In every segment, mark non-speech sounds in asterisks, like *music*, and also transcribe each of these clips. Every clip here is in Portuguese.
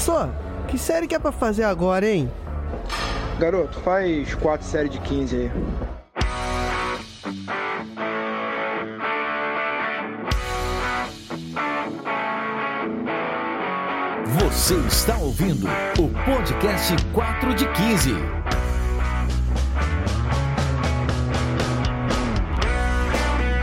Professor, que série que é pra fazer agora, hein? Garoto, faz quatro séries de 15 aí. Você está ouvindo o podcast 4 de 15.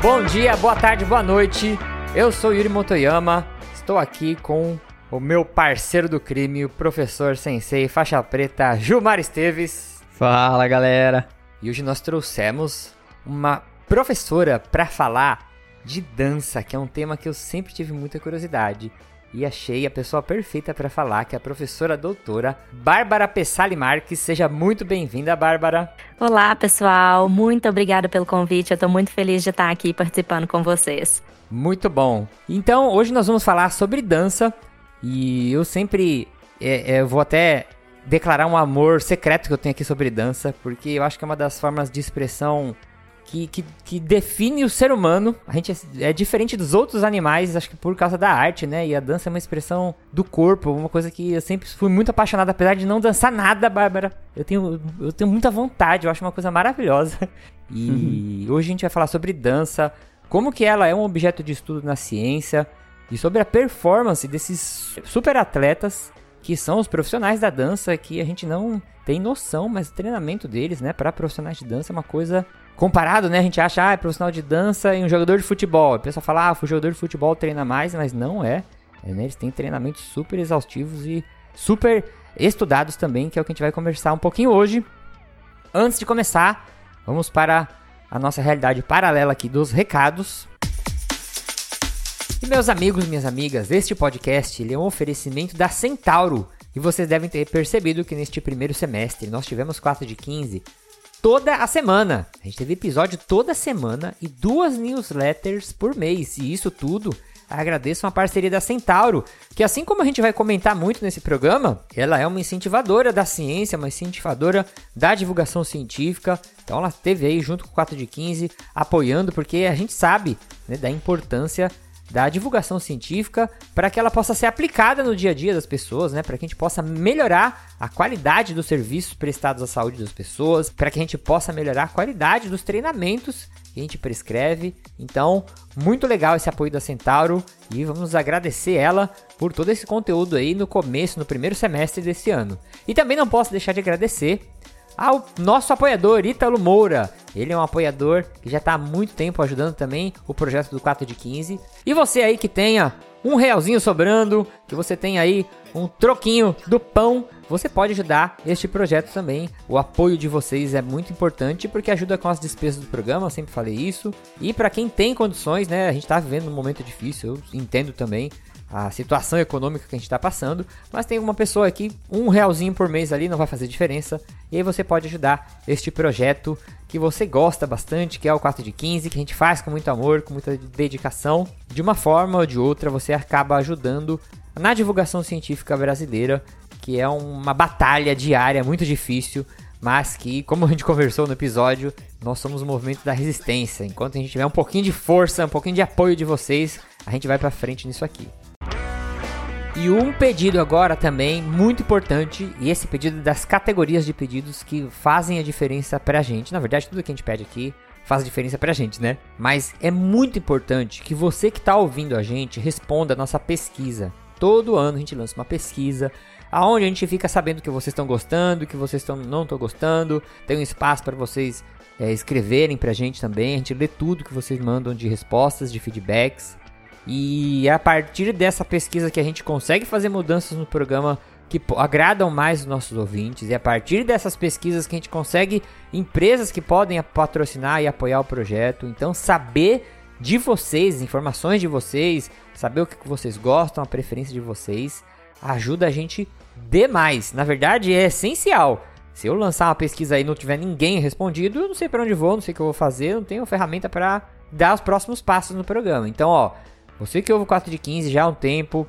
Bom dia, boa tarde, boa noite. Eu sou Yuri Motoyama. Estou aqui com o meu parceiro do crime, o professor sensei faixa preta Gilmar Esteves. Fala, galera. E hoje nós trouxemos uma professora para falar de dança, que é um tema que eu sempre tive muita curiosidade. E achei a pessoa perfeita para falar, que é a professora doutora Bárbara Pessali Marques. Seja muito bem-vinda, Bárbara. Olá, pessoal. Muito obrigada pelo convite. Eu estou muito feliz de estar aqui participando com vocês. Muito bom. Então, hoje nós vamos falar sobre dança. E eu sempre é, é, vou até declarar um amor secreto que eu tenho aqui sobre dança, porque eu acho que é uma das formas de expressão que, que, que, define o ser humano. A gente é, é, diferente dos outros animais, acho que por causa da arte, né? E a dança é uma expressão do corpo, uma coisa que eu sempre fui muito apaixonado, apesar de não dançar nada, Bárbara. Eu tenho, eu tenho muita vontade, eu acho uma coisa maravilhosa. E uhum. hoje a gente vai falar sobre dança, como que ela é um objeto de estudo na ciência e sobre a performance desses super atletas que são os profissionais da dança que a gente não tem noção, mas o treinamento deles, né, para profissionais de dança é uma coisa comparado, né? A gente acha, ah, é profissional de dança e um jogador de futebol. A pessoa fala, ah, o jogador de futebol treina mais, mas não é. é né? Eles têm treinamentos super exaustivos e super estudados também, que é o que a gente vai conversar um pouquinho hoje. Antes de começar, vamos para a nossa realidade paralela aqui dos recados. E meus amigos, minhas amigas, este podcast é um oferecimento da Centauro. E vocês devem ter percebido que neste primeiro semestre nós tivemos 4 de 15 toda a semana. A gente teve episódio toda semana e duas newsletters por mês. E isso tudo agradeço a parceria da Centauro, que assim como a gente vai comentar muito nesse programa, ela é uma incentivadora da ciência, uma incentivadora da divulgação científica. Então ela esteve aí junto com o 4 de 15 apoiando, porque a gente sabe né, da importância da divulgação científica para que ela possa ser aplicada no dia a dia das pessoas, né? Para que a gente possa melhorar a qualidade dos serviços prestados à saúde das pessoas, para que a gente possa melhorar a qualidade dos treinamentos que a gente prescreve. Então, muito legal esse apoio da Centauro e vamos agradecer ela por todo esse conteúdo aí no começo, no primeiro semestre desse ano. E também não posso deixar de agradecer ao nosso apoiador Ítalo Moura. Ele é um apoiador que já está há muito tempo ajudando também o projeto do 4 de 15. E você aí que tenha um realzinho sobrando, que você tenha aí um troquinho do pão, você pode ajudar este projeto também. O apoio de vocês é muito importante porque ajuda com as despesas do programa, sempre falei isso. E para quem tem condições, né, a gente está vivendo um momento difícil, eu entendo também a situação econômica que a gente está passando, mas tem uma pessoa aqui, um realzinho por mês ali não vai fazer diferença, e aí você pode ajudar este projeto que você gosta bastante, que é o 4 de 15, que a gente faz com muito amor, com muita dedicação. De uma forma ou de outra, você acaba ajudando na divulgação científica brasileira, que é uma batalha diária muito difícil, mas que, como a gente conversou no episódio, nós somos o movimento da resistência. Enquanto a gente tiver um pouquinho de força, um pouquinho de apoio de vocês, a gente vai para frente nisso aqui. E um pedido agora também muito importante, e esse pedido das categorias de pedidos que fazem a diferença pra gente. Na verdade, tudo que a gente pede aqui faz diferença pra gente, né? Mas é muito importante que você que tá ouvindo a gente responda a nossa pesquisa. Todo ano a gente lança uma pesquisa aonde a gente fica sabendo que vocês estão gostando, que vocês estão não estão gostando. Tem um espaço para vocês é, escreverem pra gente também. A gente lê tudo que vocês mandam de respostas, de feedbacks. E é a partir dessa pesquisa que a gente consegue fazer mudanças no programa que agradam mais os nossos ouvintes. E a partir dessas pesquisas que a gente consegue empresas que podem patrocinar e apoiar o projeto. Então, saber de vocês, informações de vocês, saber o que vocês gostam, a preferência de vocês, ajuda a gente demais. Na verdade, é essencial. Se eu lançar uma pesquisa aí e não tiver ninguém respondido, eu não sei para onde vou, não sei o que eu vou fazer, não tenho ferramenta para dar os próximos passos no programa. Então, ó, você que ouve o 4 de 15 já há um tempo,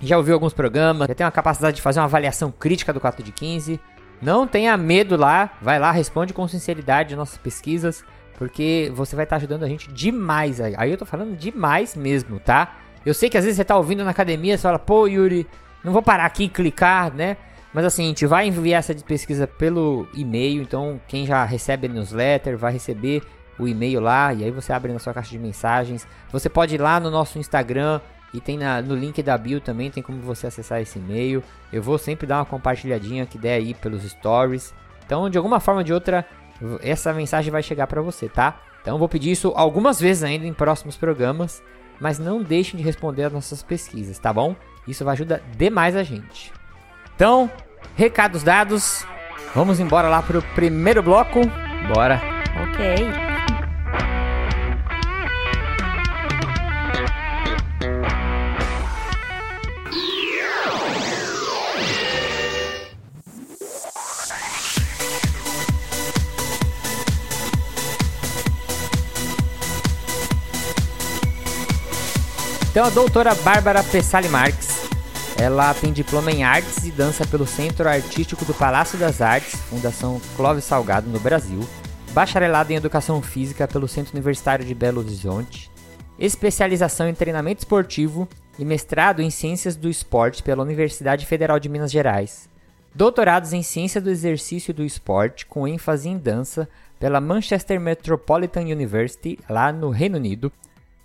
já ouviu alguns programas, já tem uma capacidade de fazer uma avaliação crítica do 4 de 15, não tenha medo lá, vai lá, responde com sinceridade nossas pesquisas, porque você vai estar ajudando a gente demais. Aí eu tô falando demais mesmo, tá? Eu sei que às vezes você tá ouvindo na academia e fala, pô, Yuri, não vou parar aqui e clicar, né? Mas assim, a gente vai enviar essa pesquisa pelo e-mail, então quem já recebe newsletter vai receber o e-mail lá e aí você abre na sua caixa de mensagens. Você pode ir lá no nosso Instagram e tem na, no link da bio também, tem como você acessar esse e-mail. Eu vou sempre dar uma compartilhadinha que der aí pelos stories. Então, de alguma forma ou de outra, essa mensagem vai chegar para você, tá? Então, vou pedir isso algumas vezes ainda em próximos programas, mas não deixem de responder as nossas pesquisas, tá bom? Isso vai ajudar demais a gente. Então, recados dados, vamos embora lá pro primeiro bloco. Bora. Ok. Então a doutora Bárbara Pessali Marques, ela tem diploma em artes e dança pelo Centro Artístico do Palácio das Artes, Fundação Clóvis Salgado no Brasil, bacharelado em educação física pelo Centro Universitário de Belo Horizonte, especialização em treinamento esportivo e mestrado em ciências do esporte pela Universidade Federal de Minas Gerais. Doutorados em ciência do exercício e do esporte com ênfase em dança pela Manchester Metropolitan University, lá no Reino Unido,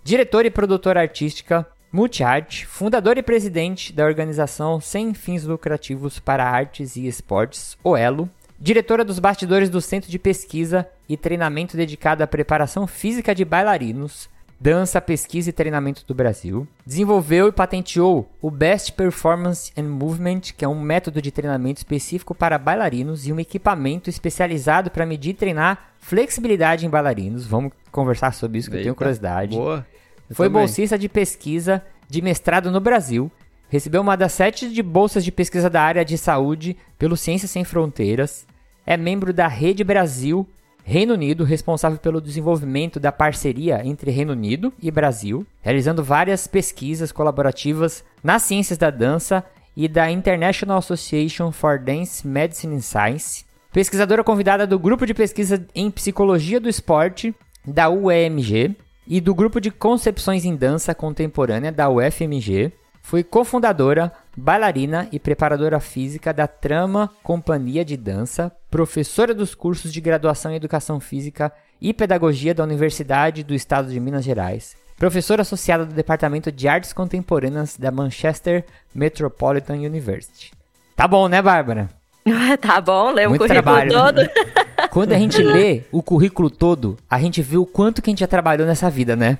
diretora e produtora artística Multiart, fundadora e presidente da organização sem fins lucrativos para artes e esportes, OELO, diretora dos bastidores do Centro de Pesquisa e Treinamento dedicado à preparação física de bailarinos, dança, pesquisa e treinamento do Brasil. Desenvolveu e patenteou o Best Performance and Movement, que é um método de treinamento específico para bailarinos e um equipamento especializado para medir e treinar flexibilidade em bailarinos. Vamos conversar sobre isso, que Eita, eu tenho curiosidade. Boa. Eu Foi também. bolsista de pesquisa de mestrado no Brasil. Recebeu uma das sete de bolsas de pesquisa da área de saúde pelo Ciências Sem Fronteiras. É membro da Rede Brasil Reino Unido, responsável pelo desenvolvimento da parceria entre Reino Unido e Brasil, realizando várias pesquisas colaborativas nas ciências da dança e da International Association for Dance Medicine and Science. Pesquisadora convidada do grupo de pesquisa em psicologia do esporte da UEMG e do grupo de concepções em dança contemporânea da UFMG. Foi cofundadora, bailarina e preparadora física da Trama Companhia de Dança, professora dos cursos de graduação em Educação Física e Pedagogia da Universidade do Estado de Minas Gerais, professora associada do Departamento de Artes Contemporâneas da Manchester Metropolitan University. Tá bom, né, Bárbara? *laughs* tá bom, lê o currículo trabalho, todo. *laughs* Quando a gente *laughs* lê o currículo todo, a gente vê o quanto que a gente já trabalhou nessa vida, né?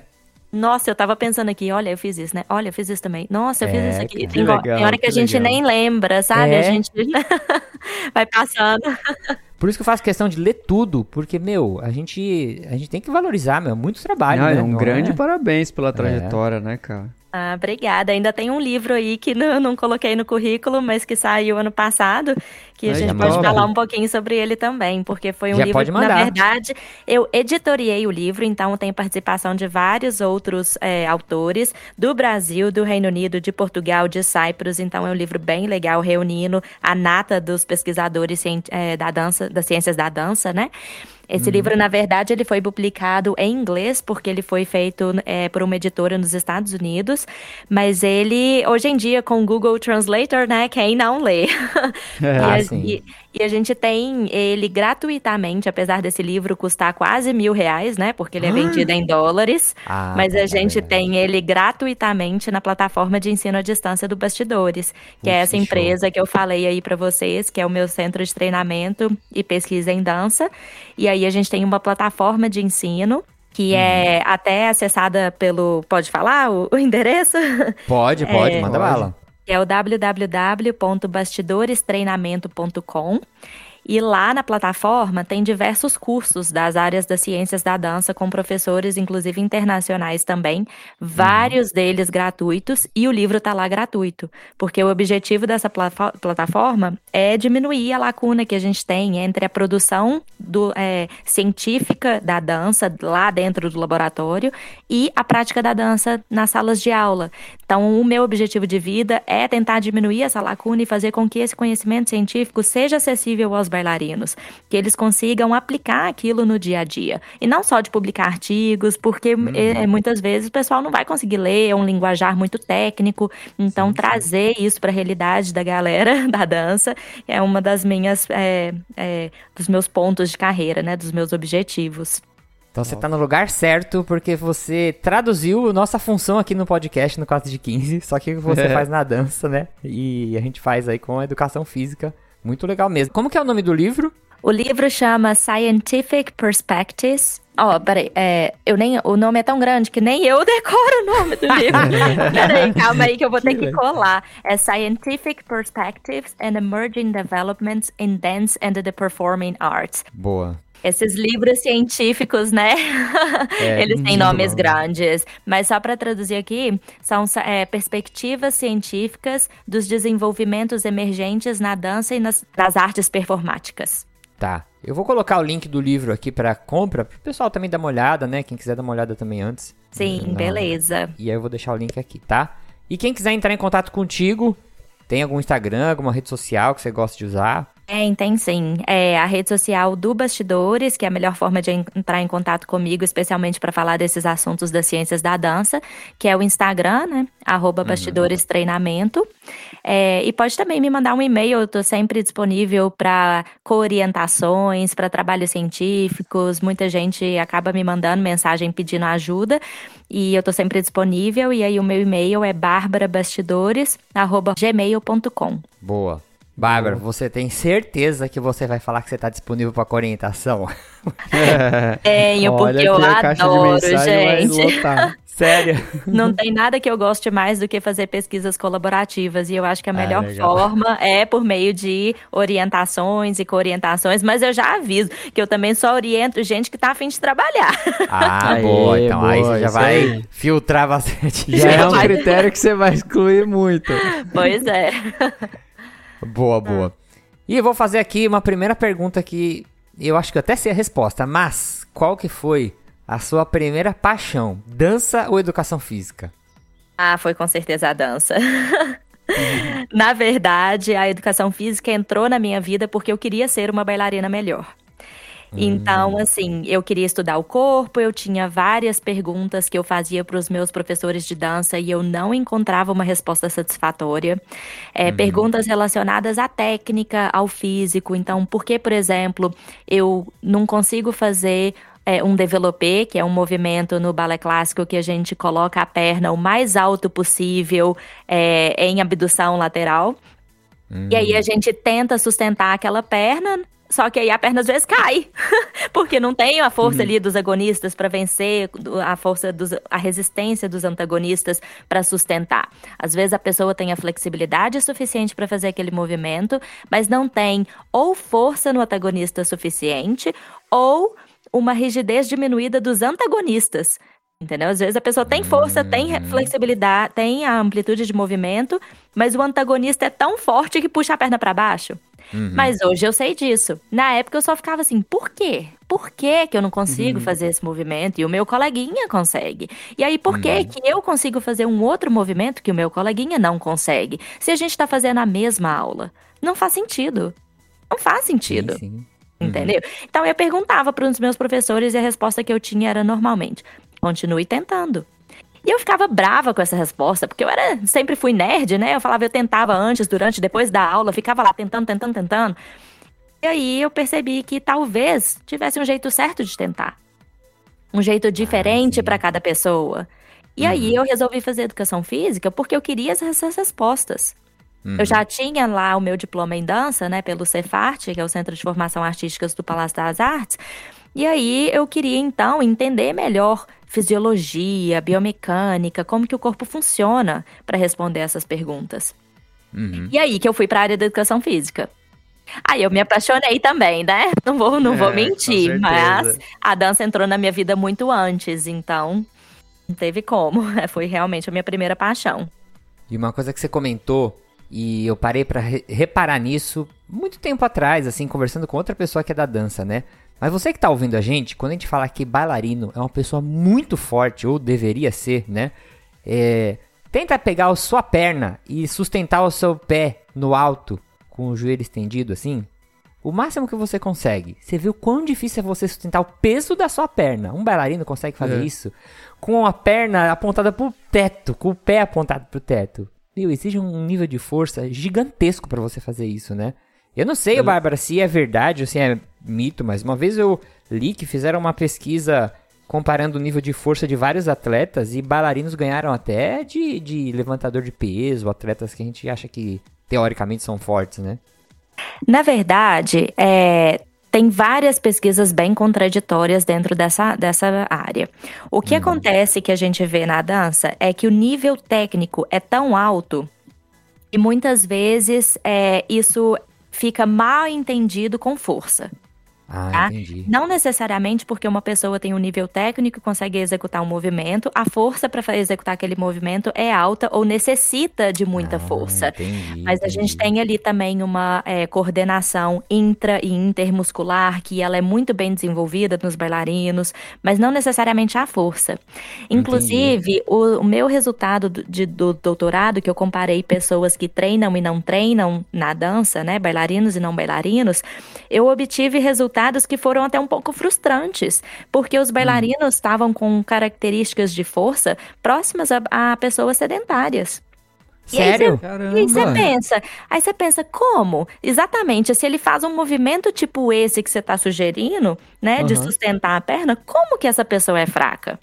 Nossa, eu tava pensando aqui, olha, eu fiz isso, né? Olha, eu fiz isso também. Nossa, eu fiz é, isso aqui. Tem, legal, tem, hora que, que a gente legal. nem lembra, sabe? É. A gente *laughs* vai passando. *laughs* Por isso que eu faço questão de ler tudo, porque, meu, a gente, a gente tem que valorizar, meu, muito trabalho, Não, né? Um Não grande é? parabéns pela é. trajetória, né, cara? Ah, obrigada. Ainda tem um livro aí que não, *laughs* não coloquei no currículo, mas que saiu ano passado, que a gente pode falar um pouquinho sobre ele também, porque foi um Já livro que, na verdade, eu editoriei o livro, então tem participação de vários outros é, autores do Brasil, do Reino Unido, de Portugal, de Cyprus, então é um livro bem legal, reunindo a nata dos pesquisadores é, da dança, das ciências da dança, né? Esse uhum. livro, na verdade, ele foi publicado em inglês, porque ele foi feito é, por uma editora nos Estados Unidos, mas ele, hoje em dia, com o Google Translator, né, quem não lê? *laughs* É, e, a, e, e, a gente tem ele gratuitamente, apesar desse livro custar quase mil reais, né, porque ele é ah. vendido em dólares, ah, mas a tá gente tem ele gratuitamente na plataforma de ensino à distância do Bastidores, que é essa empresa show. que eu falei aí para vocês, que é o meu centro de treinamento e pesquisa em dança, e aí a gente tem uma plataforma de ensino que uhum. é até acessada pelo. Pode falar o, o endereço? Pode, pode, é, manda bala. Que é o www.bastidorestreinamento.com. E lá na plataforma tem diversos cursos das áreas das ciências da dança, com professores, inclusive internacionais também, vários uhum. deles gratuitos, e o livro está lá gratuito, porque o objetivo dessa plataforma é diminuir a lacuna que a gente tem entre a produção do, é, científica da dança lá dentro do laboratório e a prática da dança nas salas de aula. Então, o meu objetivo de vida é tentar diminuir essa lacuna e fazer com que esse conhecimento científico seja acessível aos bailarinos, que eles consigam aplicar aquilo no dia a dia. E não só de publicar artigos, porque uhum. é, muitas vezes o pessoal não vai conseguir ler, é um linguajar muito técnico. Então, sim, trazer sim. isso para a realidade da galera *laughs* da dança é uma das minhas, é, é, dos meus pontos de carreira, né? Dos meus objetivos. Então você está no lugar certo porque você traduziu nossa função aqui no podcast no 4 de 15, só que você é. *laughs* faz na dança, né? E a gente faz aí com a educação física. Muito legal mesmo. Como que é o nome do livro? O livro chama Scientific Perspectives. Ó, oh, peraí, é, eu nem, o nome é tão grande que nem eu *laughs* decoro o nome do livro. *laughs* peraí, calma aí que eu vou ter que colar. É Scientific Perspectives and Emerging Developments in Dance and the Performing Arts. Boa. Esses livros científicos, né? É, *laughs* Eles têm nomes bom. grandes. Mas só para traduzir aqui, são é, perspectivas científicas dos desenvolvimentos emergentes na dança e nas, nas artes performáticas. Tá. Eu vou colocar o link do livro aqui para compra, para o pessoal também dar uma olhada, né? Quem quiser dar uma olhada também antes. Sim, Não. beleza. E aí eu vou deixar o link aqui, tá? E quem quiser entrar em contato contigo, tem algum Instagram, alguma rede social que você gosta de usar? Tem, tem sim. É a rede social do Bastidores, que é a melhor forma de entrar em contato comigo, especialmente para falar desses assuntos das ciências da dança, que é o Instagram, né? Arroba uhum. Bastidores Treinamento. É, e pode também me mandar um e-mail, eu estou sempre disponível para co-orientações, para trabalhos científicos. Muita gente acaba me mandando mensagem pedindo ajuda e eu estou sempre disponível. E aí o meu e-mail é barbarabastidores.gmail.com. Boa. Bárbara, você tem certeza que você vai falar que você está disponível para orientação? *laughs* Tenho, porque eu adoro, gente. *laughs* Sério? Não tem nada que eu goste mais do que fazer pesquisas colaborativas. E eu acho que a ah, melhor ah, forma é por meio de orientações e co-orientações. Mas eu já aviso que eu também só oriento gente que está afim de trabalhar. Ah, *laughs* boa. Então boa, aí você já vai aí. filtrar bastante. Já é um critério que você vai excluir muito. Pois é. Boa, boa. E eu vou fazer aqui uma primeira pergunta que eu acho que eu até sei a resposta, mas qual que foi a sua primeira paixão? Dança ou educação física? Ah, foi com certeza a dança. *laughs* na verdade, a educação física entrou na minha vida porque eu queria ser uma bailarina melhor. Então, hum. assim, eu queria estudar o corpo, eu tinha várias perguntas que eu fazia para os meus professores de dança e eu não encontrava uma resposta satisfatória. É, uhum. Perguntas relacionadas à técnica, ao físico. Então, por que, por exemplo, eu não consigo fazer é, um développé, que é um movimento no balé clássico que a gente coloca a perna o mais alto possível é, em abdução lateral. E aí a hum. gente tenta sustentar aquela perna só que aí a perna às vezes cai, *laughs* porque não tem a força uhum. ali dos agonistas para vencer, a força dos, a resistência dos antagonistas para sustentar. Às vezes a pessoa tem a flexibilidade suficiente para fazer aquele movimento, mas não tem ou força no antagonista suficiente ou uma rigidez diminuída dos antagonistas. Entendeu? Às vezes a pessoa tem força, tem uhum. flexibilidade, tem a amplitude de movimento, mas o antagonista é tão forte que puxa a perna para baixo. Uhum. Mas hoje eu sei disso. Na época eu só ficava assim, por quê? Por que, que eu não consigo uhum. fazer esse movimento e o meu coleguinha consegue? E aí, por que, uhum. que eu consigo fazer um outro movimento que o meu coleguinha não consegue? Se a gente está fazendo a mesma aula. Não faz sentido. Não faz sentido. Sim, sim. Entendeu? Uhum. Então eu perguntava para os meus professores e a resposta que eu tinha era normalmente: continue tentando. E eu ficava brava com essa resposta, porque eu era, sempre fui nerd, né? Eu falava, eu tentava antes, durante, depois da aula, ficava lá tentando, tentando, tentando. E aí eu percebi que talvez tivesse um jeito certo de tentar. Um jeito diferente ah, para cada pessoa. E uhum. aí eu resolvi fazer educação física porque eu queria essas respostas. Uhum. Eu já tinha lá o meu diploma em dança, né, pelo Cefart, que é o Centro de Formação Artísticas do Palácio das Artes. E aí eu queria então entender melhor fisiologia, biomecânica, como que o corpo funciona para responder essas perguntas. Uhum. E aí que eu fui para a área da educação física. Aí eu me apaixonei também, né? *laughs* Não vou, não é, vou mentir, mas a dança entrou na minha vida muito antes, então não teve como. *laughs* Foi realmente a minha primeira paixão. E uma coisa que você comentou, e eu parei para re reparar nisso muito tempo atrás, assim, conversando com outra pessoa que é da dança, né? Mas você que está ouvindo a gente, quando a gente fala que bailarino é uma pessoa muito forte, ou deveria ser, né? É, tenta pegar a sua perna e sustentar o seu pé no alto, com o joelho estendido assim. o máximo que você consegue. Você o quão difícil é você sustentar o peso da sua perna. Um bailarino consegue fazer é. isso com a perna apontada pro teto, com o pé apontado pro teto. Meu, exige um nível de força gigantesco para você fazer isso, né? Eu não sei, Bárbara, se é verdade ou se é mito, mas uma vez eu li que fizeram uma pesquisa comparando o nível de força de vários atletas e bailarinos ganharam até de, de levantador de peso, atletas que a gente acha que teoricamente são fortes, né? Na verdade, é, tem várias pesquisas bem contraditórias dentro dessa, dessa área. O que hum. acontece que a gente vê na dança é que o nível técnico é tão alto e muitas vezes é, isso fica mal entendido com força. Ah, tá? entendi. Não necessariamente porque uma pessoa tem um nível técnico e consegue executar um movimento, a força para executar aquele movimento é alta ou necessita de muita ah, força. Entendi, Mas a gente tem ali também uma é, coordenação intra e intermuscular que ela é muito bem desenvolvida nos bailarinos, mas não necessariamente a força. Inclusive, o, o, meu resultado do, de, do doutorado, que eu comparei pessoas que treinam e não treinam na dança, né, bailarinos e não bailarinos, eu obtive resultados que foram até um pouco frustrantes, porque os bailarinos estavam com características de força próximas a, a pessoas sedentárias. Sério? E aí você pensa, aí você pensa, como? Exatamente, se ele faz um movimento tipo esse que você está sugerindo, né, uhum. de sustentar a perna, como que essa pessoa é fraca?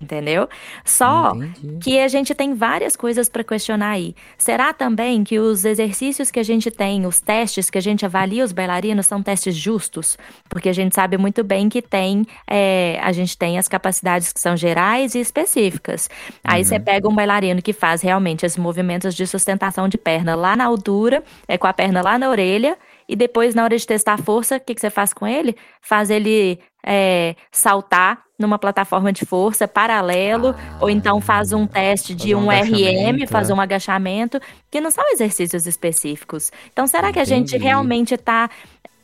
Entendeu? Só Entendi. que a gente tem várias coisas para questionar aí. Será também que os exercícios que a gente tem, os testes que a gente avalia os bailarinos são testes justos? Porque a gente sabe muito bem que tem, é, a gente tem as capacidades que são gerais e específicas. Aí uhum. você pega um bailarino que faz realmente esses movimentos de sustentação de perna lá na altura, é com a perna lá na orelha, e depois, na hora de testar a força, o que, que você faz com ele? Faz ele é, saltar numa plataforma de força paralelo, ah, ou então faz um teste de um, um RM, fazer é. um agachamento, que não são exercícios específicos. Então, será Entendi. que a gente realmente está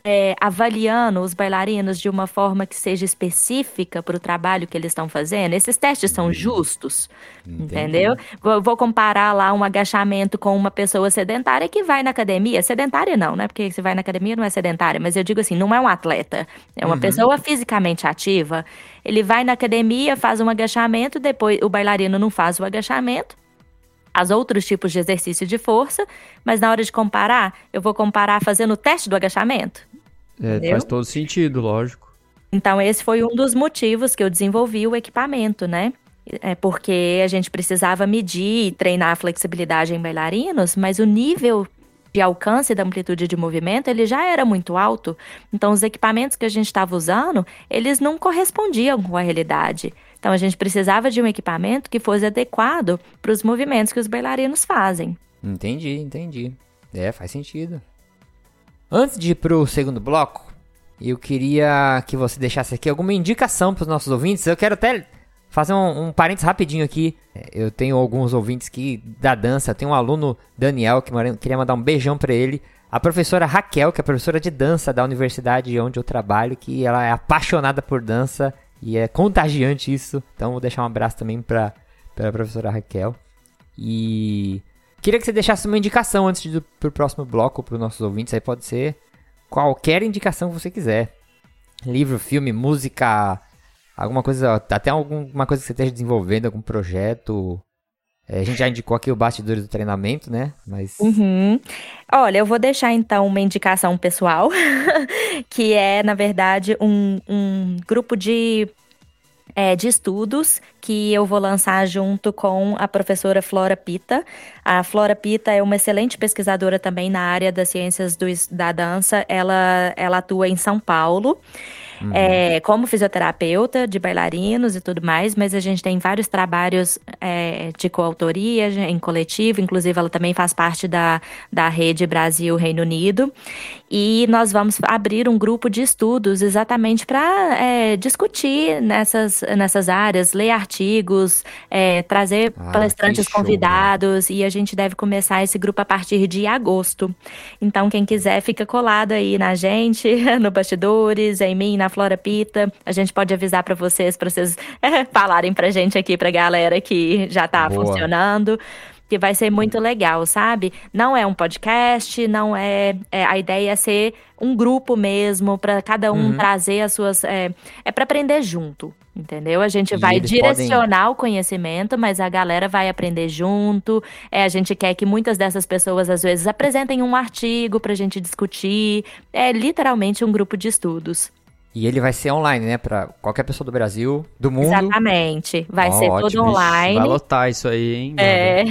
é, avaliando os bailarinos de uma forma que seja específica para o trabalho que eles estão fazendo? Esses testes são justos, Entendi. entendeu? Vou, vou, comparar lá um agachamento com uma pessoa sedentária que vai na academia. Sedentária não, né? Porque se vai na academia não é sedentária, mas eu digo assim, não é um atleta, é uma uhum. pessoa fisicamente ativa. Ele vai na academia, faz um agachamento, depois o bailarino não faz o agachamento, as outros tipos de exercício de força, mas na hora de comparar, eu vou comparar fazendo o teste do agachamento. É, faz todo sentido, lógico. Então, esse foi um dos motivos que eu desenvolvi o equipamento, né? É porque a gente precisava medir e treinar a flexibilidade em bailarinos, mas o nível de alcance da amplitude de movimento ele já era muito alto. Então, os equipamentos que a gente estava usando, eles não correspondiam com a realidade. Então, a gente precisava de um equipamento que fosse adequado para os movimentos que os bailarinos fazem. Entendi, entendi. É, faz sentido. Antes de ir pro segundo bloco, eu queria que você deixasse aqui alguma indicação para os nossos ouvintes. Eu quero até fazer um, um parênteses rapidinho aqui. Eu tenho alguns ouvintes que da dança. Tem um aluno, Daniel, que queria mandar um beijão para ele. A professora Raquel, que é professora de dança da universidade onde eu trabalho, que ela é apaixonada por dança e é contagiante isso. Então vou deixar um abraço também para a professora Raquel. E Queria que você deixasse uma indicação antes de ir pro próximo bloco para os nossos ouvintes. Aí pode ser qualquer indicação que você quiser. Livro, filme, música, alguma coisa, até alguma coisa que você esteja desenvolvendo, algum projeto. É, a gente já indicou aqui o bastidores do treinamento, né? Mas. Uhum. Olha, eu vou deixar então uma indicação pessoal, *laughs* que é, na verdade, um, um grupo de é, de estudos que eu vou lançar junto com a professora Flora Pita. A Flora Pita é uma excelente pesquisadora também na área das ciências do, da dança. Ela, ela atua em São Paulo. Uhum. É, como fisioterapeuta de bailarinos e tudo mais, mas a gente tem vários trabalhos é, de coautoria em coletivo, inclusive ela também faz parte da, da rede Brasil Reino Unido. E nós vamos abrir um grupo de estudos exatamente para é, discutir nessas, nessas áreas, ler artigos, é, trazer ah, palestrantes show, convidados, né? e a gente deve começar esse grupo a partir de agosto. Então, quem quiser, fica colado aí na gente, *laughs* no Bastidores, em mim, na Flora Pita. A gente pode avisar para vocês, para vocês é, *laughs* falarem pra gente aqui, pra galera que já tá Boa. funcionando. Que vai ser muito legal, sabe? Não é um podcast, não é, é a ideia é ser um grupo mesmo para cada um uhum. trazer as suas é, é para aprender junto, entendeu? A gente e vai direcionar podem... o conhecimento, mas a galera vai aprender junto. É, a gente quer que muitas dessas pessoas às vezes apresentem um artigo para a gente discutir. É literalmente um grupo de estudos. E ele vai ser online, né? Pra qualquer pessoa do Brasil, do mundo. Exatamente. Vai oh, ser ótimo. todo online. Vai lotar isso aí, hein? É.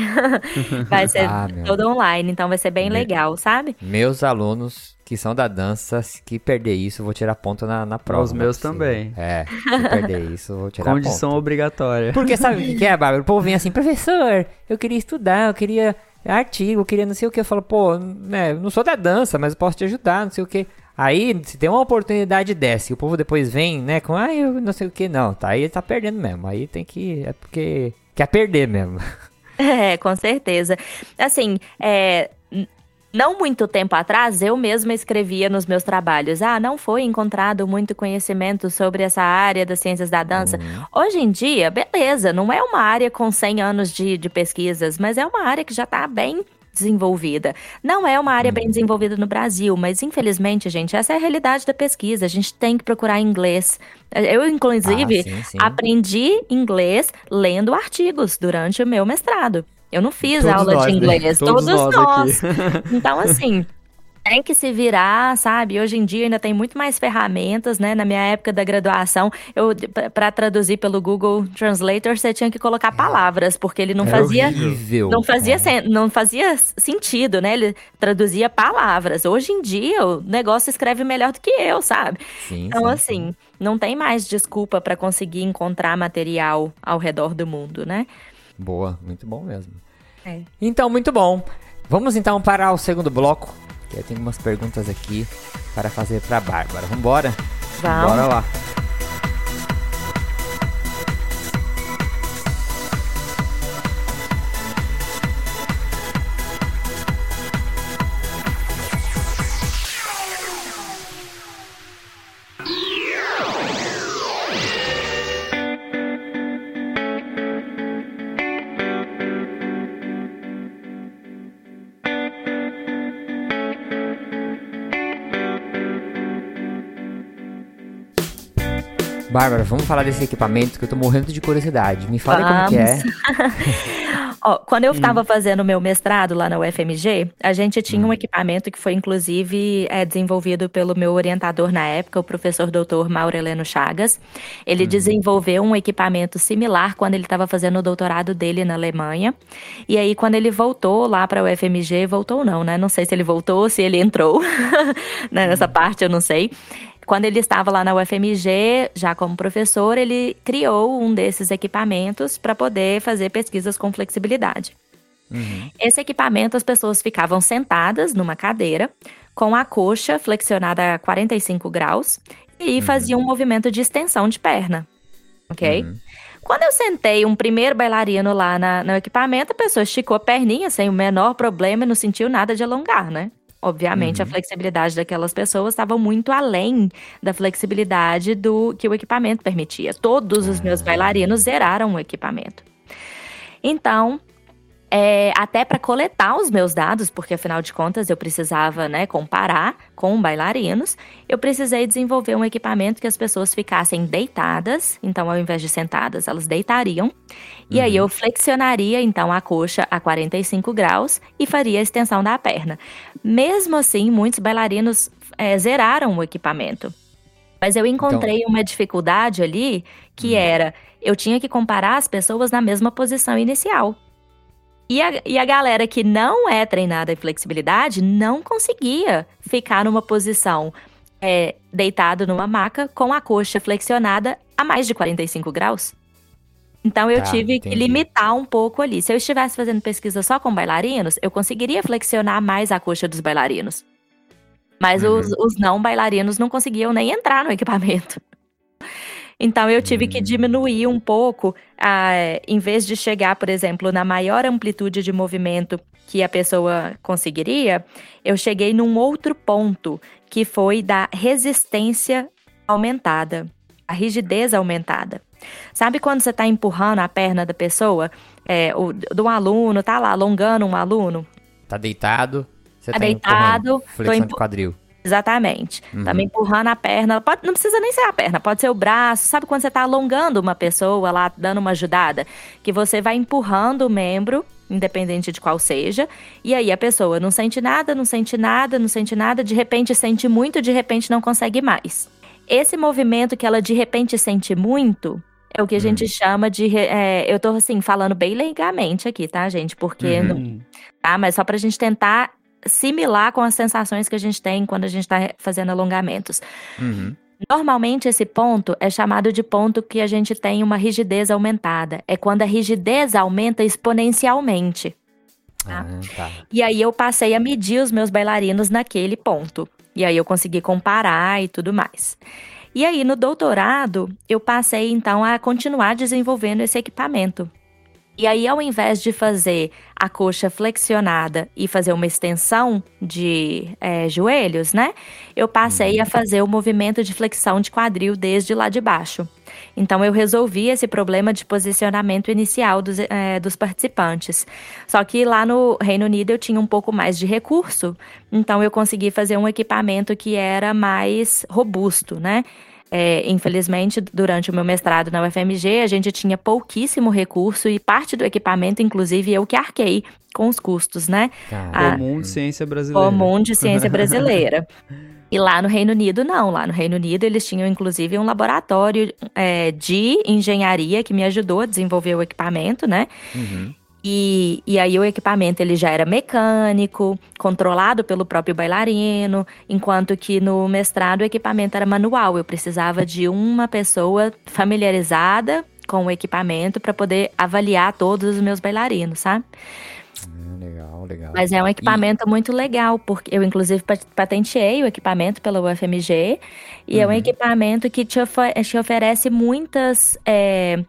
*laughs* vai ser ah, todo online, então vai ser bem legal, sabe? Meus alunos que são da dança, se que perder isso, eu vou tirar ponto na, na prova. Os meus também. É, se perder *laughs* isso, eu vou tirar Condição ponto. obrigatória. Porque sabe o que é, *laughs* Bárbara? O povo vem assim, professor, eu queria estudar, eu queria artigo, eu queria não sei o que. Eu falo, pô, né, não sou da dança, mas eu posso te ajudar, não sei o que. Aí, se tem uma oportunidade dessa e o povo depois vem, né, com, ah, eu não sei o que, não, tá, aí tá perdendo mesmo. Aí tem que, é porque quer perder mesmo. *laughs* É, com certeza. Assim, é, não muito tempo atrás, eu mesma escrevia nos meus trabalhos: ah, não foi encontrado muito conhecimento sobre essa área das ciências da dança. Uhum. Hoje em dia, beleza, não é uma área com 100 anos de, de pesquisas, mas é uma área que já está bem desenvolvida. Não é uma área bem uhum. desenvolvida no Brasil, mas infelizmente, gente, essa é a realidade da pesquisa. A gente tem que procurar inglês. Eu, inclusive, ah, sim, sim. aprendi inglês lendo artigos durante o meu mestrado. Eu não fiz todos aula nós, de né? inglês, né? todos, todos, nós. nós. *laughs* então, assim, tem que se virar, sabe? Hoje em dia ainda tem muito mais ferramentas, né? Na minha época da graduação, eu para traduzir pelo Google Translator, você tinha que colocar palavras, porque ele não fazia horrível. não fazia é. não fazia sentido, né? Ele traduzia palavras. Hoje em dia, o negócio escreve melhor do que eu, sabe? Sim, então sim, assim, sim. não tem mais desculpa para conseguir encontrar material ao redor do mundo, né? Boa, muito bom mesmo. É. Então, muito bom. Vamos então para o segundo bloco eu tenho umas perguntas aqui para fazer para a Bárbara. Vambora? Vamos. Bora lá. Bárbara, vamos falar desse equipamento que eu tô morrendo de curiosidade. Me fala vamos. como que é. *laughs* Ó, quando eu estava hum. fazendo meu mestrado lá na UFMG, a gente tinha hum. um equipamento que foi inclusive é, desenvolvido pelo meu orientador na época, o professor doutor Maureleno Chagas. Ele hum. desenvolveu um equipamento similar quando ele estava fazendo o doutorado dele na Alemanha. E aí, quando ele voltou lá para a UFMG, voltou não, né? Não sei se ele voltou, se ele entrou *laughs* né, nessa hum. parte, eu não sei. Quando ele estava lá na UFMG, já como professor, ele criou um desses equipamentos para poder fazer pesquisas com flexibilidade. Uhum. Esse equipamento, as pessoas ficavam sentadas numa cadeira, com a coxa flexionada a 45 graus, e uhum. faziam um movimento de extensão de perna. Ok? Uhum. Quando eu sentei um primeiro bailarino lá na, no equipamento, a pessoa esticou a perninha sem o menor problema e não sentiu nada de alongar, né? Obviamente, uhum. a flexibilidade daquelas pessoas estava muito além da flexibilidade do que o equipamento permitia. Todos os meus bailarinos zeraram o equipamento. Então, é, até para coletar os meus dados, porque afinal de contas eu precisava né, comparar com bailarinos, eu precisei desenvolver um equipamento que as pessoas ficassem deitadas, então ao invés de sentadas, elas deitariam, e uhum. aí eu flexionaria então a coxa a 45 graus e faria a extensão da perna. Mesmo assim, muitos bailarinos é, zeraram o equipamento. Mas eu encontrei então... uma dificuldade ali que uhum. era eu tinha que comparar as pessoas na mesma posição inicial. E a, e a galera que não é treinada em flexibilidade não conseguia ficar numa posição é, deitado numa maca com a coxa flexionada a mais de 45 graus. Então eu tá, tive entendi. que limitar um pouco ali. Se eu estivesse fazendo pesquisa só com bailarinos, eu conseguiria flexionar mais a coxa dos bailarinos. Mas uhum. os, os não bailarinos não conseguiam nem entrar no equipamento. *laughs* Então eu tive que hum. diminuir um pouco, a, em vez de chegar, por exemplo, na maior amplitude de movimento que a pessoa conseguiria, eu cheguei num outro ponto, que foi da resistência aumentada, a rigidez aumentada. Sabe quando você está empurrando a perna da pessoa é, o, do aluno, tá lá alongando um aluno. Tá deitado, você tá, tá deitado, flexão de quadril. Exatamente. Uhum. Tá me empurrando a perna. Pode, não precisa nem ser a perna, pode ser o braço. Sabe quando você tá alongando uma pessoa lá, dando uma ajudada? Que você vai empurrando o membro, independente de qual seja. E aí a pessoa não sente nada, não sente nada, não sente nada. De repente sente muito, de repente não consegue mais. Esse movimento que ela de repente sente muito, é o que a gente uhum. chama de. É, eu tô assim, falando bem legalmente aqui, tá, gente? Porque. Uhum. Não, tá? Mas só pra gente tentar similar com as sensações que a gente tem quando a gente está fazendo alongamentos. Uhum. Normalmente, esse ponto é chamado de ponto que a gente tem uma rigidez aumentada. É quando a rigidez aumenta exponencialmente. Tá? Ah, tá. E aí eu passei a medir os meus bailarinos naquele ponto. E aí eu consegui comparar e tudo mais. E aí, no doutorado, eu passei então a continuar desenvolvendo esse equipamento. E aí, ao invés de fazer a coxa flexionada e fazer uma extensão de é, joelhos, né? Eu passei a uhum. fazer o movimento de flexão de quadril desde lá de baixo. Então, eu resolvi esse problema de posicionamento inicial dos, é, dos participantes. Só que lá no Reino Unido eu tinha um pouco mais de recurso, então eu consegui fazer um equipamento que era mais robusto, né? É, infelizmente, durante o meu mestrado na UFMG, a gente tinha pouquíssimo recurso e parte do equipamento, inclusive, eu que arquei com os custos, né? A, comum de ciência brasileira. Comum de ciência *laughs* brasileira. E lá no Reino Unido, não. Lá no Reino Unido, eles tinham, inclusive, um laboratório é, de engenharia que me ajudou a desenvolver o equipamento, né? Uhum. E, e aí o equipamento ele já era mecânico, controlado pelo próprio bailarino, enquanto que no mestrado o equipamento era manual. Eu precisava de uma pessoa familiarizada com o equipamento para poder avaliar todos os meus bailarinos, sabe? Hum, legal, legal. Mas é um equipamento e... muito legal, porque eu inclusive patenteei o equipamento pela UFMG, e uhum. é um uhum. equipamento que te, te oferece muitas é,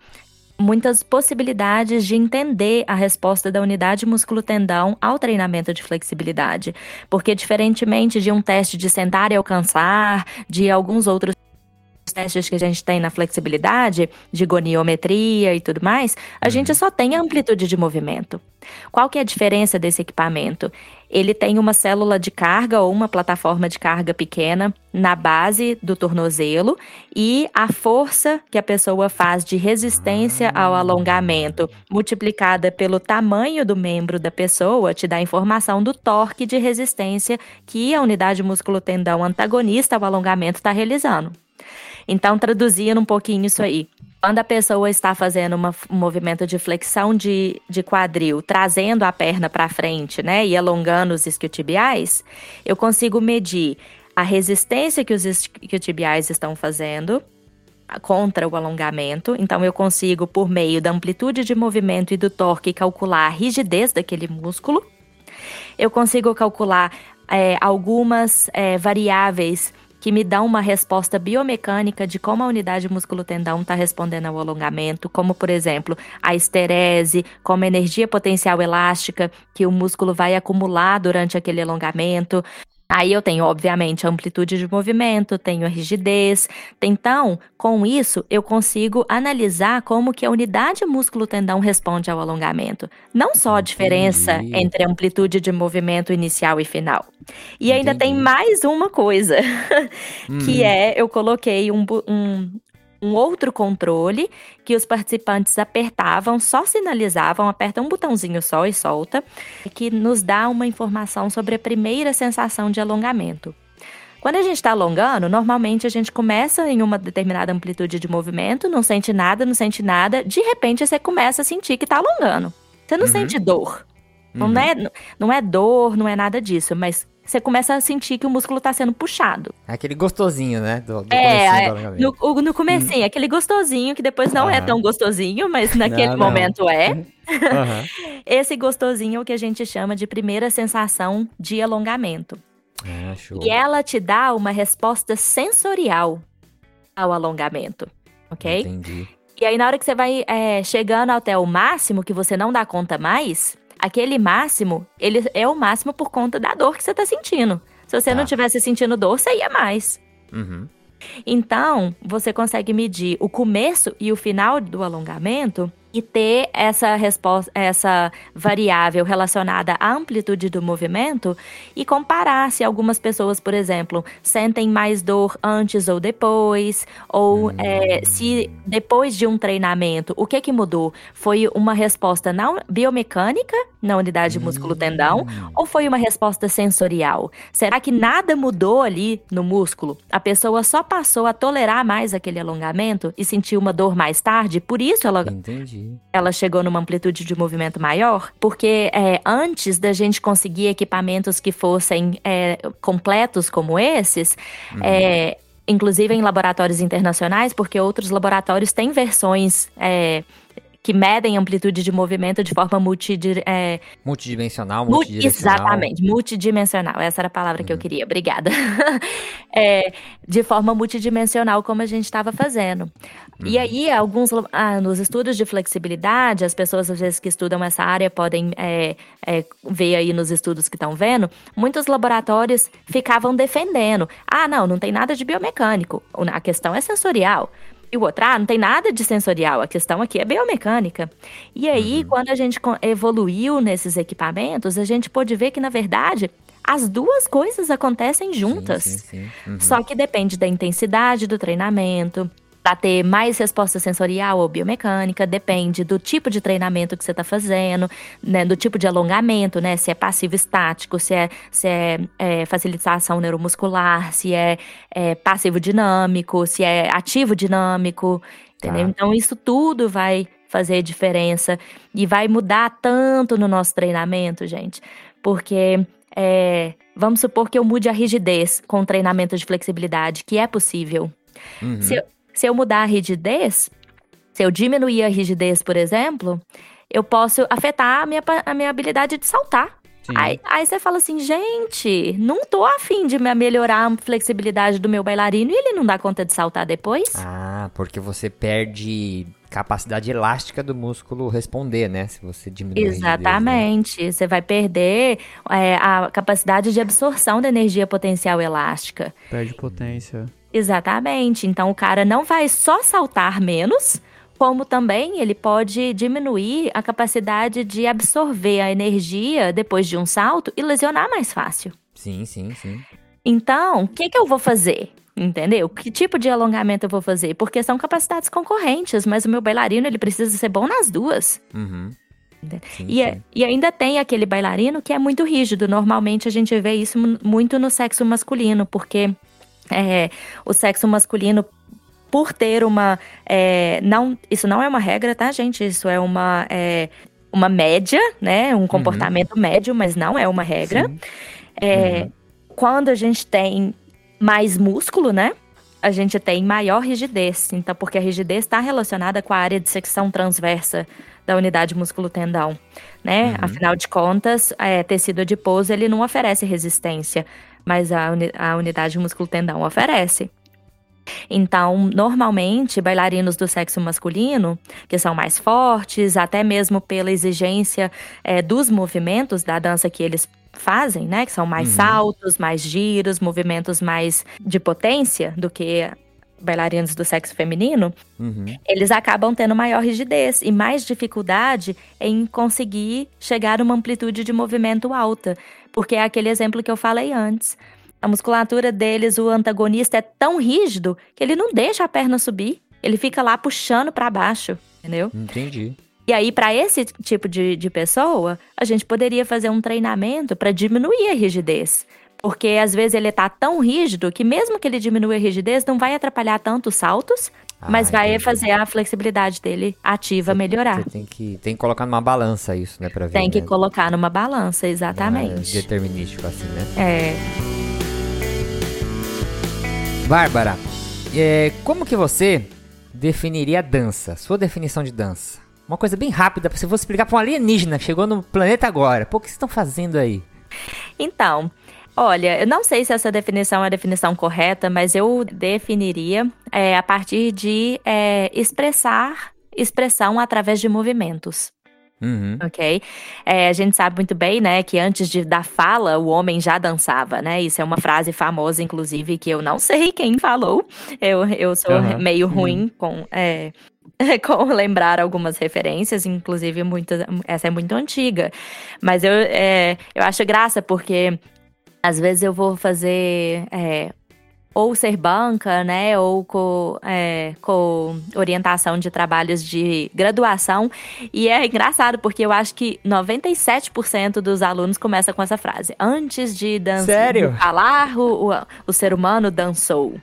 muitas possibilidades de entender a resposta da unidade músculo-tendão ao treinamento de flexibilidade. Porque, diferentemente de um teste de sentar e alcançar, de alguns outros testes que a gente tem na flexibilidade, de goniometria e tudo mais, a uhum. gente só tem amplitude de movimento. Qual que é a diferença desse equipamento? Ele tem uma célula de carga ou uma plataforma de carga pequena na base do tornozelo e a força que a pessoa faz de resistência ao alongamento multiplicada pelo tamanho do membro da pessoa te dá informação do torque de resistência que a unidade músculo-tendão antagonista ao alongamento está realizando. Então, traduzindo um pouquinho isso aí. Quando a pessoa está fazendo uma, um movimento de flexão de, de quadril, trazendo a perna para frente, né, e alongando os isquiotibiais, eu consigo medir a resistência que os isquiotibiais estão fazendo contra o alongamento. Então, eu consigo, por meio da amplitude de movimento e do torque, calcular a rigidez daquele músculo. Eu consigo calcular é, algumas é, variáveis que me dá uma resposta biomecânica de como a unidade músculo-tendão está respondendo ao alongamento, como, por exemplo, a esterese, como a energia potencial elástica que o músculo vai acumular durante aquele alongamento. Aí eu tenho, obviamente, a amplitude de movimento, tenho a rigidez. Então, com isso, eu consigo analisar como que a unidade músculo-tendão responde ao alongamento. Não só a diferença Entendi. entre amplitude de movimento inicial e final. E ainda Entendi. tem mais uma coisa, *laughs* que hum. é, eu coloquei um, um, um outro controle que os participantes apertavam, só sinalizavam, aperta um botãozinho só e solta, que nos dá uma informação sobre a primeira sensação de alongamento. Quando a gente está alongando, normalmente a gente começa em uma determinada amplitude de movimento, não sente nada, não sente nada, de repente você começa a sentir que está alongando. Você não uhum. sente dor. Uhum. Não, é, não é dor, não é nada disso, mas você começa a sentir que o músculo está sendo puxado. É aquele gostosinho, né? Do, do é, é no, no comecinho, hum. aquele gostosinho que depois não é tão gostosinho, mas *laughs* naquele não, momento não. é. Uhum. *laughs* Esse gostosinho é o que a gente chama de primeira sensação de alongamento. Ah, e ela te dá uma resposta sensorial ao alongamento, ok? Entendi. E aí, na hora que você vai é, chegando até o máximo, que você não dá conta mais, aquele máximo, ele é o máximo por conta da dor que você tá sentindo. Se você tá. não tivesse sentindo dor, você ia mais. Uhum. Então, você consegue medir o começo e o final do alongamento e ter essa resposta, essa variável relacionada à amplitude do movimento e comparar se algumas pessoas, por exemplo, sentem mais dor antes ou depois, ou é, se depois de um treinamento, o que que mudou? Foi uma resposta na biomecânica, na unidade músculo-tendão, ou foi uma resposta sensorial? Será que nada mudou ali no músculo? A pessoa só passou a tolerar mais aquele alongamento e sentiu uma dor mais tarde, por isso ela Entendi ela chegou numa amplitude de movimento maior, porque é, antes da gente conseguir equipamentos que fossem é, completos como esses, uhum. é, inclusive em laboratórios internacionais, porque outros laboratórios têm versões é, que medem amplitude de movimento de forma é, multidimensional, multidirecional. Exatamente, multidimensional. Essa era a palavra uhum. que eu uhum. queria. Obrigada. *laughs* é, de forma multidimensional, como a gente estava fazendo. Uhum. E aí, alguns ah, nos estudos de flexibilidade, as pessoas às vezes que estudam essa área podem é, é, ver aí nos estudos que estão vendo, muitos laboratórios ficavam defendendo: ah, não, não tem nada de biomecânico, a questão é sensorial. E o outro, ah, não tem nada de sensorial, a questão aqui é biomecânica. E aí, uhum. quando a gente evoluiu nesses equipamentos, a gente pôde ver que, na verdade, as duas coisas acontecem juntas. Sim, sim, sim. Uhum. Só que depende da intensidade do treinamento, para ter mais resposta sensorial ou biomecânica, depende do tipo de treinamento que você está fazendo, né, do tipo de alongamento, né, se é passivo estático, se é, se é, é facilitação neuromuscular, se é, é, passivo dinâmico, se é ativo dinâmico, entendeu? Tá. Então isso tudo vai fazer diferença e vai mudar tanto no nosso treinamento, gente, porque é, vamos supor que eu mude a rigidez com treinamento de flexibilidade, que é possível. Uhum. Se, se eu mudar a rigidez, se eu diminuir a rigidez, por exemplo, eu posso afetar a minha, a minha habilidade de saltar. Aí, aí, você fala assim, gente, não tô afim de melhorar a flexibilidade do meu bailarino e ele não dá conta de saltar depois. Ah, porque você perde capacidade elástica do músculo responder, né? Se você diminuir. Exatamente. Né? Você vai perder é, a capacidade de absorção da energia potencial elástica. Perde potência. Exatamente. Então o cara não vai só saltar menos, como também ele pode diminuir a capacidade de absorver a energia depois de um salto e lesionar mais fácil. Sim, sim, sim. Então, o que, que eu vou fazer? Entendeu? Que tipo de alongamento eu vou fazer? Porque são capacidades concorrentes, mas o meu bailarino ele precisa ser bom nas duas. Uhum. Sim, e, é, e, ainda tem aquele bailarino que é muito rígido. Normalmente a gente vê isso muito no sexo masculino, porque é, o sexo masculino por ter uma. É, não, isso não é uma regra, tá, gente? Isso é uma, é, uma média, né? Um comportamento uhum. médio, mas não é uma regra. É, uhum. Quando a gente tem mais músculo, né? A gente tem maior rigidez. Então, porque a rigidez está relacionada com a área de secção transversa da unidade músculo-tendão, né? Uhum. Afinal de contas, é, tecido adiposo ele não oferece resistência mas a, uni a unidade músculo-tendão oferece. Então, normalmente, bailarinos do sexo masculino, que são mais fortes, até mesmo pela exigência é, dos movimentos da dança que eles fazem, né? Que são mais uhum. saltos, mais giros, movimentos mais de potência do que bailarinos do sexo feminino, uhum. eles acabam tendo maior rigidez e mais dificuldade em conseguir chegar a uma amplitude de movimento alta. Porque é aquele exemplo que eu falei antes. A musculatura deles, o antagonista é tão rígido que ele não deixa a perna subir. Ele fica lá puxando para baixo, entendeu? Entendi. E aí, para esse tipo de, de pessoa, a gente poderia fazer um treinamento para diminuir a rigidez. Porque às vezes ele tá tão rígido que, mesmo que ele diminua a rigidez, não vai atrapalhar tanto os saltos, ah, mas vai entendi. fazer a flexibilidade dele ativa melhorar. Você tem que, tem que colocar numa balança isso, né, pra ver. Tem que né? colocar numa balança, exatamente. É determinístico assim, né? É. Bárbara, é, como que você definiria a dança? Sua definição de dança? Uma coisa bem rápida, se você explicar para um alienígena que chegou no planeta agora. Pô, o que vocês estão fazendo aí? Então, Olha, eu não sei se essa definição é a definição correta, mas eu definiria é, a partir de é, expressar expressão através de movimentos. Uhum. Ok? É, a gente sabe muito bem, né, que antes de, da fala, o homem já dançava, né? Isso é uma frase famosa, inclusive, que eu não sei quem falou. Eu, eu sou uhum. meio ruim uhum. com, é, *laughs* lembrar algumas referências, inclusive muitas, essa é muito antiga. Mas eu, é, eu acho graça porque às vezes eu vou fazer é, ou ser banca, né, ou com, é, com orientação de trabalhos de graduação. E é engraçado, porque eu acho que 97% dos alunos começam com essa frase. Antes de dançar, Sério? falar, o, o, o, ser humano dançou.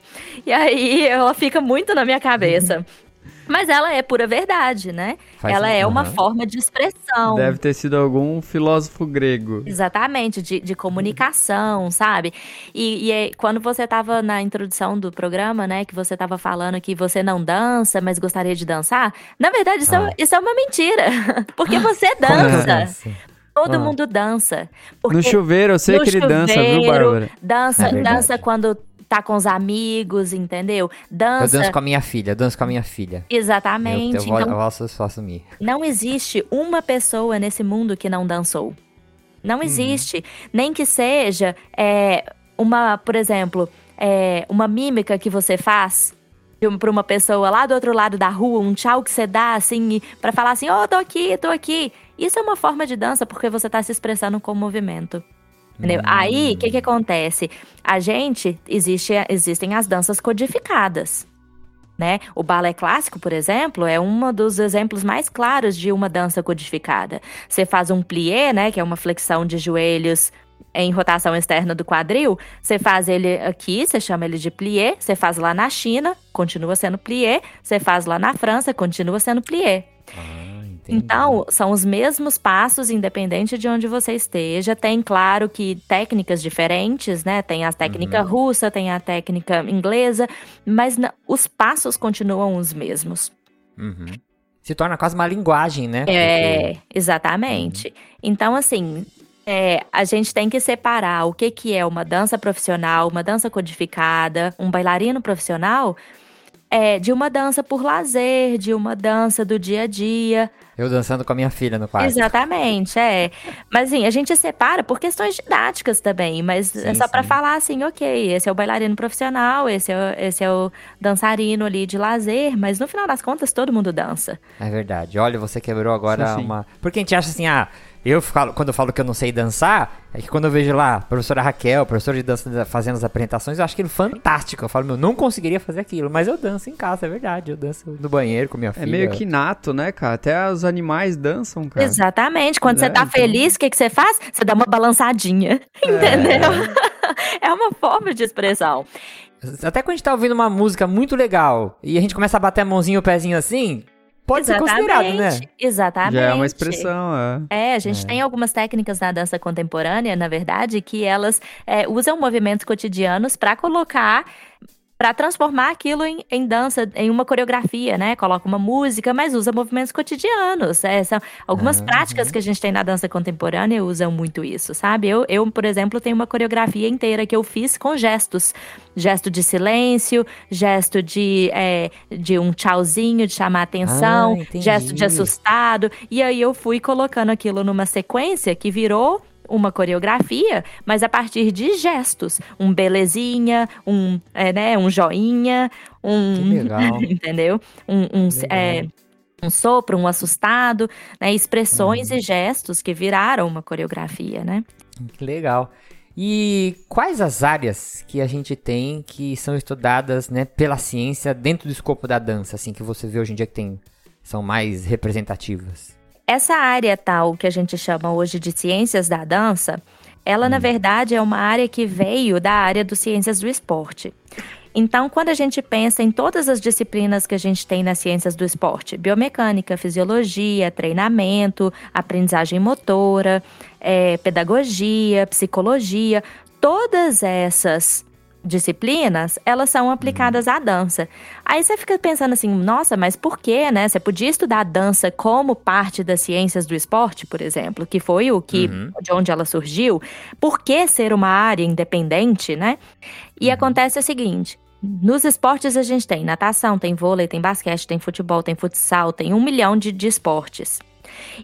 E aí ela fica muito na minha cabeça. *laughs* Mas ela é pura verdade, né? Faz ela é uma forma de expressão. Deve ter sido algum filósofo grego. Exatamente, de, de comunicação, sabe? E, e é, quando você estava na introdução do programa, né, que você estava falando que você não dança, mas gostaria de dançar, na verdade isso, é ah. é, isso é uma mentira. *laughs* Porque você dança. Todo ah. mundo dança. no chuveiro, eu sei que ele dança, viu, Bárbara? Dança, é dança quando tá com os amigos, entendeu? Dança. Eu danço com a minha filha, danço com a minha filha. Exatamente. Eu, eu, vou, então, eu posso, posso assumir. Não existe uma pessoa nesse mundo que não dançou. Não uhum. existe. Uhum. Nem que seja é, uma, por exemplo, é, uma mímica que você faz para uma pessoa lá do outro lado da rua, um tchau que você dá, assim, para falar assim, ô, oh, tô aqui, tô aqui. Isso é uma forma de dança porque você tá se expressando com movimento. Entendeu? Hum. Aí, o que, que acontece? A gente, existe, existem as danças codificadas. Né? O balé clássico, por exemplo, é um dos exemplos mais claros de uma dança codificada. Você faz um plié, né, que é uma flexão de joelhos em rotação externa do quadril, você faz ele aqui, você chama ele de plié, você faz lá na China, continua sendo plié, você faz lá na França, continua sendo plié. Ah. Então, são os mesmos passos, independente de onde você esteja. Tem, claro, que técnicas diferentes, né? Tem a técnica uhum. russa, tem a técnica inglesa, mas os passos continuam os mesmos. Uhum. Se torna quase uma linguagem, né? É, exatamente. Uhum. Então, assim, é, a gente tem que separar o que, que é uma dança profissional, uma dança codificada, um bailarino profissional, é, de uma dança por lazer, de uma dança do dia a dia. Eu dançando com a minha filha no quarto. Exatamente, é. Mas assim, a gente separa por questões didáticas também, mas sim, é só para falar assim, ok, esse é o bailarino profissional, esse é, o, esse é o dançarino ali de lazer, mas no final das contas todo mundo dança. É verdade. Olha, você quebrou agora sim, sim. uma. Porque a gente acha assim, ah, eu falo, quando eu falo que eu não sei dançar, é que quando eu vejo lá, a professora Raquel, professora de dança fazendo as apresentações, eu acho aquilo fantástico. Eu falo, meu, não conseguiria fazer aquilo, mas eu danço em casa, é verdade. Eu danço no banheiro com minha filha. É meio que nato, né, cara? Até os animais dançam, cara. Exatamente. Quando é, você tá então... feliz, o que, que você faz? Você dá uma balançadinha. É. *laughs* Entendeu? É. *laughs* é uma forma de expressão. Até quando a gente tá ouvindo uma música muito legal e a gente começa a bater a mãozinha e o pezinho assim, pode Exatamente. ser considerado, né? Exatamente. Já é uma expressão, é. É, a gente é. tem algumas técnicas na dança contemporânea, na verdade, que elas é, usam movimentos cotidianos para colocar para transformar aquilo em, em, dança, em uma coreografia, né? Coloca uma música, mas usa movimentos cotidianos. É, são algumas práticas que a gente tem na dança contemporânea usam muito isso, sabe? Eu, eu, por exemplo, tenho uma coreografia inteira que eu fiz com gestos. Gesto de silêncio, gesto de, é, de um tchauzinho, de chamar atenção, ah, gesto de assustado. E aí eu fui colocando aquilo numa sequência que virou uma coreografia, mas a partir de gestos. Um belezinha, um, é, né, um joinha, um. Que legal. *laughs* entendeu? Um, um, é, um sopro, um assustado, né? Expressões uhum. e gestos que viraram uma coreografia, né? Que legal. E quais as áreas que a gente tem que são estudadas né, pela ciência dentro do escopo da dança, assim, que você vê hoje em dia que tem, são mais representativas? Essa área tal que a gente chama hoje de ciências da dança, ela na hum. verdade é uma área que veio da área dos ciências do esporte. Então, quando a gente pensa em todas as disciplinas que a gente tem nas ciências do esporte, biomecânica, fisiologia, treinamento, aprendizagem motora, é, pedagogia, psicologia, todas essas disciplinas, elas são aplicadas uhum. à dança. Aí você fica pensando assim, nossa, mas por quê, né? Você podia estudar a dança como parte das ciências do esporte, por exemplo, que foi o que uhum. de onde ela surgiu. Por que ser uma área independente, né? E uhum. acontece o seguinte, nos esportes a gente tem natação, tem vôlei, tem basquete, tem futebol, tem futsal, tem um milhão de, de esportes.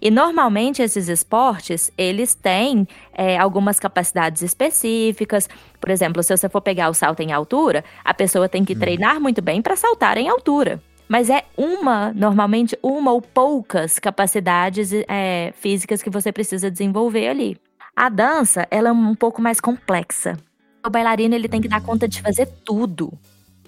E normalmente esses esportes, eles têm é, algumas capacidades específicas. Por exemplo, se você for pegar o salto em altura, a pessoa tem que hum. treinar muito bem para saltar em altura. Mas é uma, normalmente, uma ou poucas capacidades é, físicas que você precisa desenvolver ali. A dança, ela é um pouco mais complexa. O bailarino, ele tem que dar conta de fazer tudo.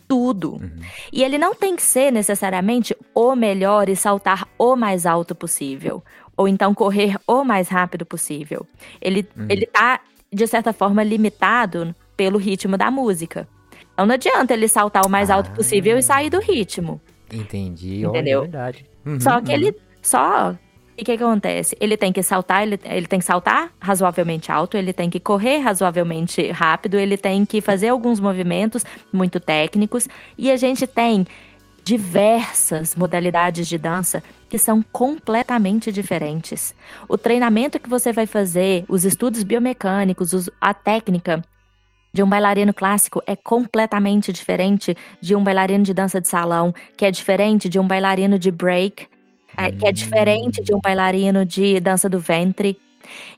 Tudo. Uhum. E ele não tem que ser necessariamente o melhor e saltar o mais alto possível. Ou então correr o mais rápido possível. Ele, uhum. ele tá, de certa forma, limitado pelo ritmo da música. Então não adianta ele saltar o mais alto possível e sair do ritmo. Entendi, entendeu? Olha, é verdade. Uhum, só que uhum. ele só e o que, que, acontece? Ele tem que saltar, ele, ele tem que saltar razoavelmente alto, ele tem que correr razoavelmente rápido, ele tem que fazer alguns movimentos muito técnicos. E a gente tem diversas modalidades de dança que são completamente diferentes. O treinamento que você vai fazer, os estudos biomecânicos, a técnica de um bailarino clássico é completamente diferente de um bailarino de dança de salão, que é diferente de um bailarino de break, é, que é diferente de um bailarino de dança do ventre.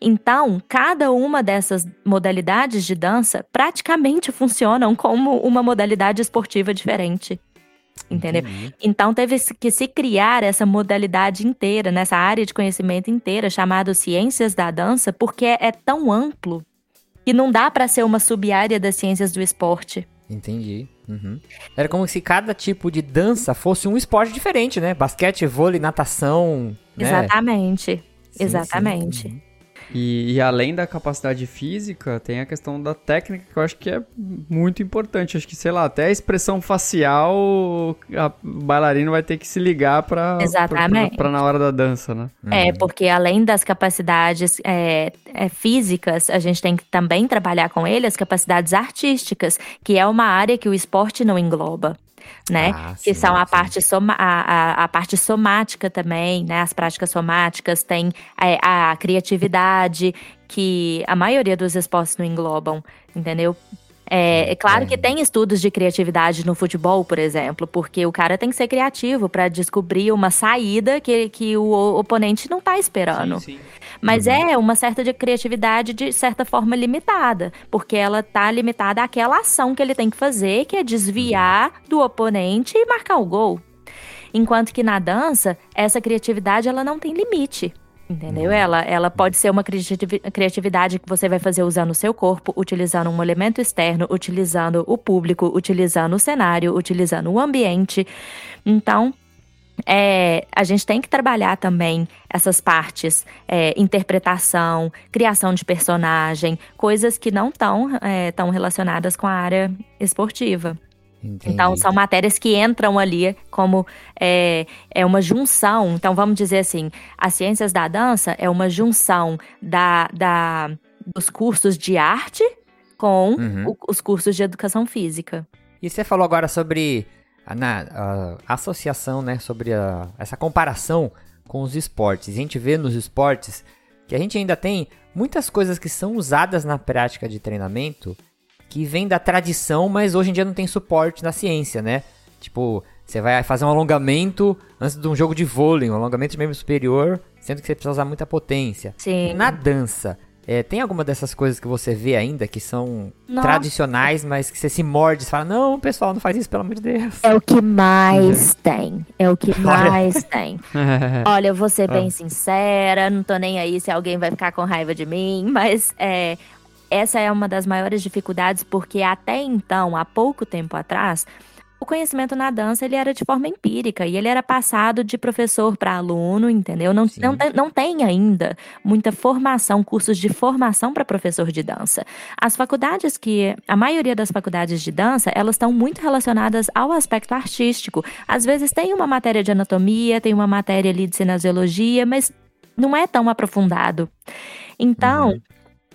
Então, cada uma dessas modalidades de dança praticamente funcionam como uma modalidade esportiva diferente. Entendeu? Uhum. Então teve que se criar essa modalidade inteira, nessa área de conhecimento inteira, chamada Ciências da Dança, porque é tão amplo que não dá para ser uma sub-área das ciências do esporte. Entendi. Uhum. Era como se cada tipo de dança fosse um esporte diferente, né? Basquete, vôlei, natação. Né? Exatamente. Sim, Exatamente. Sim. E, e, além da capacidade física, tem a questão da técnica que eu acho que é muito importante. Acho que, sei lá, até a expressão facial, a bailarina vai ter que se ligar para para na hora da dança, né? É, uhum. porque além das capacidades é, é, físicas, a gente tem que também trabalhar com ele as capacidades artísticas, que é uma área que o esporte não engloba né? Ah, que sim, são a parte, soma, a, a, a, parte somática também, né? As práticas somáticas, tem a, a criatividade, que a maioria dos esportes não englobam, entendeu? É, é, claro que tem estudos de criatividade no futebol, por exemplo, porque o cara tem que ser criativo para descobrir uma saída que, que o oponente não está esperando. Sim, sim. Mas uhum. é uma certa de criatividade de certa forma limitada, porque ela está limitada àquela ação que ele tem que fazer, que é desviar do oponente e marcar o gol. Enquanto que na dança, essa criatividade ela não tem limite. Entendeu? Ela, ela pode ser uma criatividade que você vai fazer usando o seu corpo, utilizando um elemento externo, utilizando o público, utilizando o cenário, utilizando o ambiente. Então, é, a gente tem que trabalhar também essas partes, é, interpretação, criação de personagem, coisas que não estão é, tão relacionadas com a área esportiva. Entendi. Então, são matérias que entram ali como é, é uma junção. Então, vamos dizer assim: as ciências da dança é uma junção da, da, dos cursos de arte com uhum. o, os cursos de educação física. E você falou agora sobre a, a, a associação, né? Sobre a, essa comparação com os esportes. A gente vê nos esportes que a gente ainda tem muitas coisas que são usadas na prática de treinamento que vem da tradição, mas hoje em dia não tem suporte na ciência, né? Tipo, você vai fazer um alongamento antes de um jogo de vôlei, um alongamento de membro superior, sendo que você precisa usar muita potência. Sim. Na dança, é, tem alguma dessas coisas que você vê ainda que são Nossa. tradicionais, mas que você se morde e fala, não, pessoal, não faz isso, pelo amor de Deus. É o que mais *laughs* tem. É o que mais tem. *laughs* Olha, eu vou ser bem sincera, não tô nem aí se alguém vai ficar com raiva de mim, mas é, essa é uma das maiores dificuldades porque até então, há pouco tempo atrás, o conhecimento na dança ele era de forma empírica e ele era passado de professor para aluno, entendeu? Não, não, não tem ainda muita formação, cursos de formação para professor de dança. As faculdades que, a maioria das faculdades de dança, elas estão muito relacionadas ao aspecto artístico. Às vezes tem uma matéria de anatomia, tem uma matéria ali de cinesiologia, mas não é tão aprofundado. Então, uhum.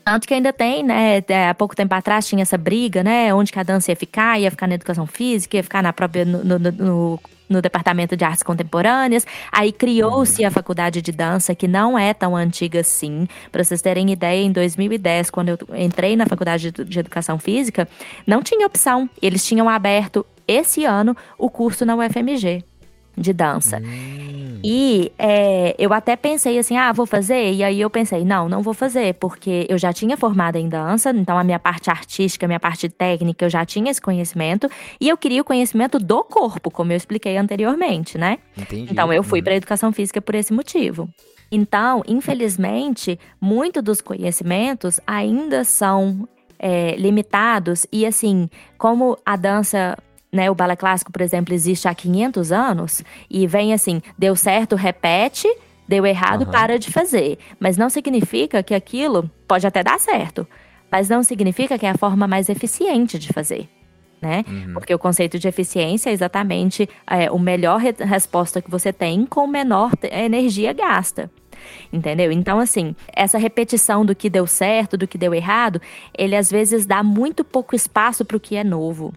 Tanto que ainda tem, né? Há pouco tempo atrás tinha essa briga, né? Onde que a dança ia ficar, ia ficar na educação física, ia ficar na própria. no, no, no, no Departamento de Artes Contemporâneas. Aí criou-se a faculdade de dança, que não é tão antiga assim. Para vocês terem ideia, em 2010, quando eu entrei na Faculdade de Educação Física, não tinha opção. Eles tinham aberto esse ano o curso na UFMG. De dança. Hum. E é, eu até pensei assim, ah, vou fazer. E aí eu pensei, não, não vou fazer, porque eu já tinha formado em dança, então a minha parte artística, a minha parte técnica, eu já tinha esse conhecimento. E eu queria o conhecimento do corpo, como eu expliquei anteriormente, né? Entendi. Então eu fui uhum. para educação física por esse motivo. Então, infelizmente, muito dos conhecimentos ainda são é, limitados. E assim, como a dança né, o balé clássico, por exemplo, existe há 500 anos e vem assim, deu certo, repete, deu errado, uhum. para de fazer. Mas não significa que aquilo pode até dar certo, mas não significa que é a forma mais eficiente de fazer. Né? Uhum. Porque o conceito de eficiência é exatamente é, o melhor re resposta que você tem com menor energia gasta entendeu? Então, assim, essa repetição do que deu certo, do que deu errado, ele às vezes dá muito pouco espaço para o que é novo.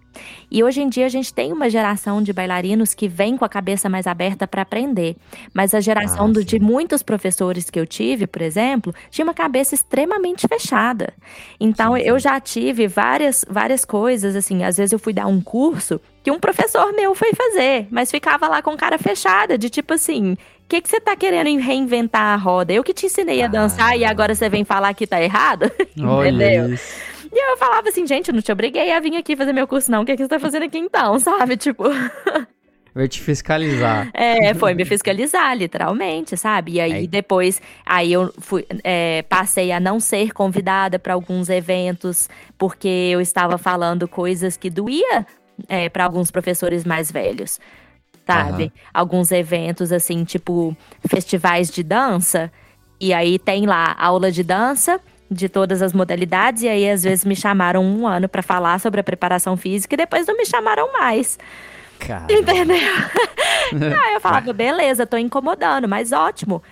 E hoje em dia a gente tem uma geração de bailarinos que vem com a cabeça mais aberta para aprender, mas a geração ah, do, de muitos professores que eu tive, por exemplo, tinha uma cabeça extremamente fechada. Então, sim, sim. eu já tive várias, várias coisas, assim, às vezes eu fui dar um curso que um professor meu foi fazer, mas ficava lá com cara fechada, de tipo assim, o que, que você tá querendo reinventar a roda? Eu que te ensinei a dançar ah. e agora você vem falar que tá errado? *laughs* Entendeu? Isso. E eu falava assim, gente, eu não te obriguei a vir aqui fazer meu curso, não. O que, que você tá fazendo aqui então, *laughs* sabe? Tipo. *laughs* Vai te fiscalizar. É, foi me fiscalizar, literalmente, sabe? E aí é. depois, aí eu fui, é, passei a não ser convidada para alguns eventos, porque eu estava falando coisas que doía é, para alguns professores mais velhos sabe? Uhum. Alguns eventos, assim, tipo festivais de dança. E aí tem lá aula de dança de todas as modalidades. E aí, às vezes, me chamaram um ano para falar sobre a preparação física e depois não me chamaram mais. Caramba. Entendeu? *laughs* aí eu falava, beleza, tô incomodando, mas ótimo.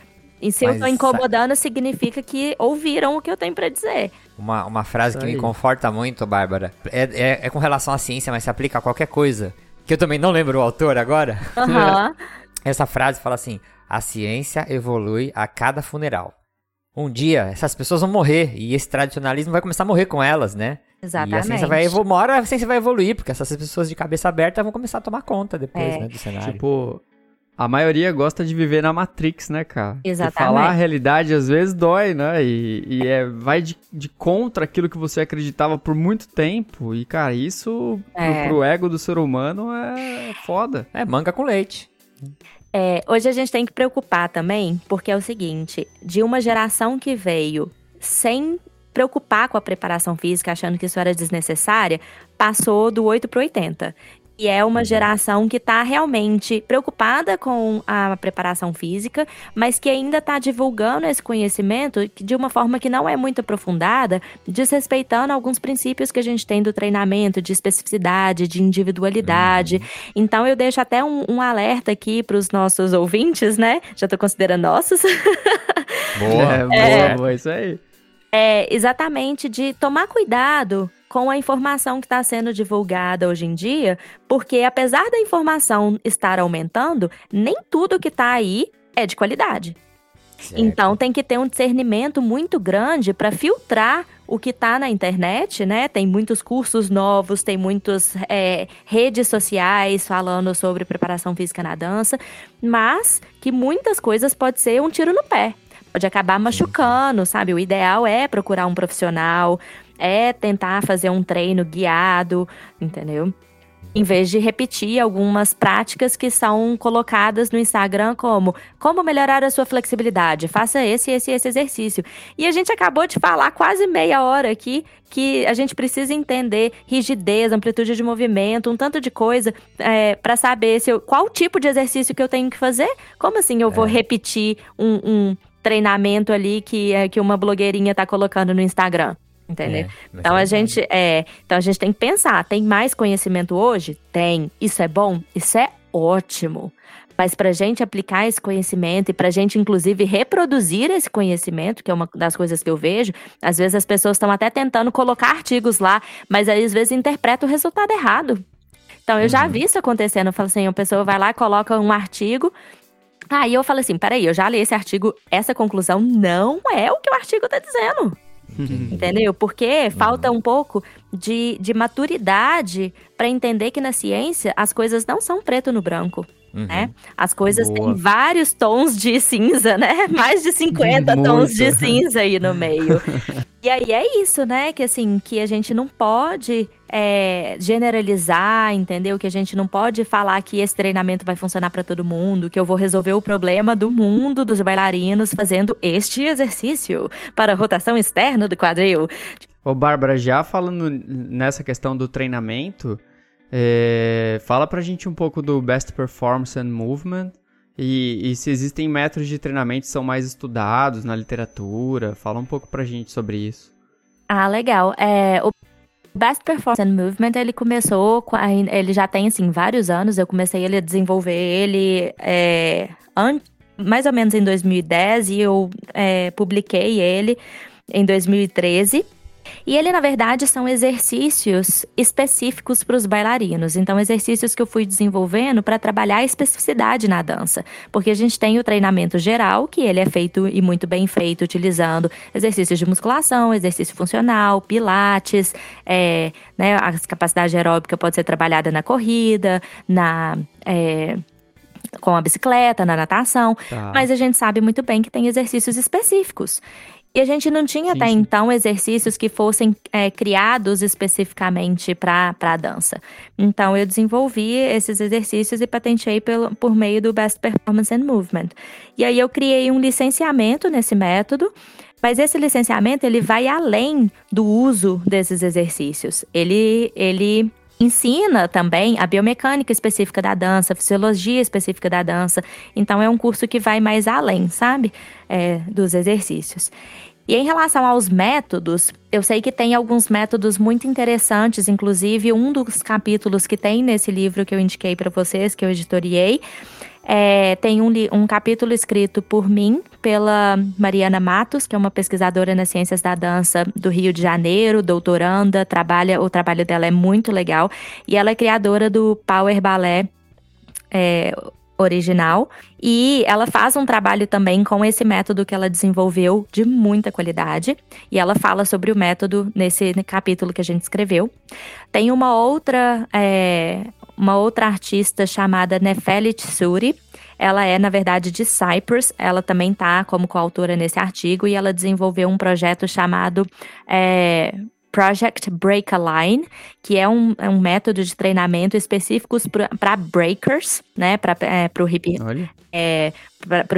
E se mas, eu tô incomodando, significa que ouviram o que eu tenho para dizer. Uma, uma frase Isso que aí. me conforta muito, Bárbara, é, é, é, com relação à ciência, mas se aplica a qualquer coisa que eu também não lembro o autor agora. Uhum. *laughs* Essa frase fala assim: a ciência evolui a cada funeral. Um dia essas pessoas vão morrer e esse tradicionalismo vai começar a morrer com elas, né? Exatamente. E a ciência vai evoluir, uma hora a ciência vai evoluir, porque essas pessoas de cabeça aberta vão começar a tomar conta depois, é. né, do cenário. Tipo, a maioria gosta de viver na Matrix, né, cara? Exatamente. E falar a realidade às vezes dói, né? E, e é, vai de, de, contra aquilo que você acreditava por muito tempo. E, cara, isso é. pro, pro, ego do ser humano é foda. É manga com leite. É, hoje a gente tem que preocupar também, porque é o seguinte: de uma geração que veio sem preocupar com a preparação física, achando que isso era desnecessária, passou do 8 para 80. E é uma geração que está realmente preocupada com a preparação física, mas que ainda está divulgando esse conhecimento de uma forma que não é muito aprofundada, desrespeitando alguns princípios que a gente tem do treinamento, de especificidade, de individualidade. Uhum. Então eu deixo até um, um alerta aqui para os nossos ouvintes, né? Já estou considerando nossos. Boa, *laughs* é, boa, boa, isso aí. É, exatamente de tomar cuidado com a informação que está sendo divulgada hoje em dia, porque apesar da informação estar aumentando, nem tudo que está aí é de qualidade. Certo. Então tem que ter um discernimento muito grande para filtrar o que está na internet, né? Tem muitos cursos novos, tem muitas é, redes sociais falando sobre preparação física na dança, mas que muitas coisas pode ser um tiro no pé. Pode acabar machucando, sabe? O ideal é procurar um profissional, é tentar fazer um treino guiado, entendeu? Em vez de repetir algumas práticas que são colocadas no Instagram como como melhorar a sua flexibilidade, faça esse, esse, esse exercício. E a gente acabou de falar quase meia hora aqui que a gente precisa entender rigidez, amplitude de movimento, um tanto de coisa é, para saber se eu, qual tipo de exercício que eu tenho que fazer. Como assim eu vou é. repetir um, um treinamento ali que, é, que uma blogueirinha tá colocando no Instagram? Entendeu? É, então a gente é, então a gente tem que pensar, tem mais conhecimento hoje? Tem. Isso é bom? Isso é ótimo. Mas para a gente aplicar esse conhecimento e para a gente, inclusive, reproduzir esse conhecimento, que é uma das coisas que eu vejo, às vezes as pessoas estão até tentando colocar artigos lá, mas aí às vezes interpreta o resultado errado. Então, eu uhum. já vi isso acontecendo. Eu falo assim: a pessoa vai lá, coloca um artigo. Aí eu falo assim: peraí, eu já li esse artigo, essa conclusão não é o que o artigo está dizendo. Entendeu? Porque falta um pouco de, de maturidade para entender que na ciência as coisas não são preto no branco. uhum. né? As coisas Boa. têm vários tons de cinza, né? *laughs* Mais de 50 tons de cinza aí no meio. *laughs* e aí é isso, né? Que assim, que a gente não pode é, generalizar, entendeu? Que a gente não pode falar que esse treinamento vai funcionar para todo mundo, que eu vou resolver o problema do mundo dos bailarinos fazendo este exercício para a rotação externa do quadril. Ô, Bárbara, já falando nessa questão do treinamento, é, fala pra gente um pouco do Best Performance and Movement e, e, se existem métodos de treinamento que são mais estudados na literatura. Fala um pouco pra gente sobre isso. Ah, legal. É, o Best Performance and Movement, ele começou, com a, ele já tem, assim, vários anos. Eu comecei ele a desenvolver ele é, an, mais ou menos em 2010 e eu é, publiquei ele em 2013. E ele, na verdade, são exercícios específicos para os bailarinos. Então, exercícios que eu fui desenvolvendo para trabalhar a especificidade na dança. Porque a gente tem o treinamento geral, que ele é feito e muito bem feito, utilizando exercícios de musculação, exercício funcional, pilates, é, né, a capacidade aeróbica pode ser trabalhada na corrida, na. É, com a bicicleta, na natação, tá. mas a gente sabe muito bem que tem exercícios específicos. E a gente não tinha sim, até sim. então exercícios que fossem é, criados especificamente para a dança. Então eu desenvolvi esses exercícios e patenteei pelo, por meio do Best Performance and Movement. E aí eu criei um licenciamento nesse método. Mas esse licenciamento ele vai além do uso desses exercícios. Ele, ele ensina também a biomecânica específica da dança, a fisiologia específica da dança. Então é um curso que vai mais além, sabe, é, dos exercícios. E em relação aos métodos, eu sei que tem alguns métodos muito interessantes, inclusive um dos capítulos que tem nesse livro que eu indiquei para vocês, que eu editoriei, é, tem um, um capítulo escrito por mim, pela Mariana Matos, que é uma pesquisadora nas ciências da dança do Rio de Janeiro, doutoranda, trabalha, o trabalho dela é muito legal, e ela é criadora do Power Ballet. É, original. E ela faz um trabalho também com esse método que ela desenvolveu de muita qualidade. E ela fala sobre o método nesse capítulo que a gente escreveu. Tem uma outra, é, uma outra artista chamada Nefeli Tsuri. Ela é, na verdade, de Cyprus. Ela também está como coautora nesse artigo e ela desenvolveu um projeto chamado é, Project Break a Line, que é um, é um método de treinamento específico para breakers, né? Para é, o hip, é,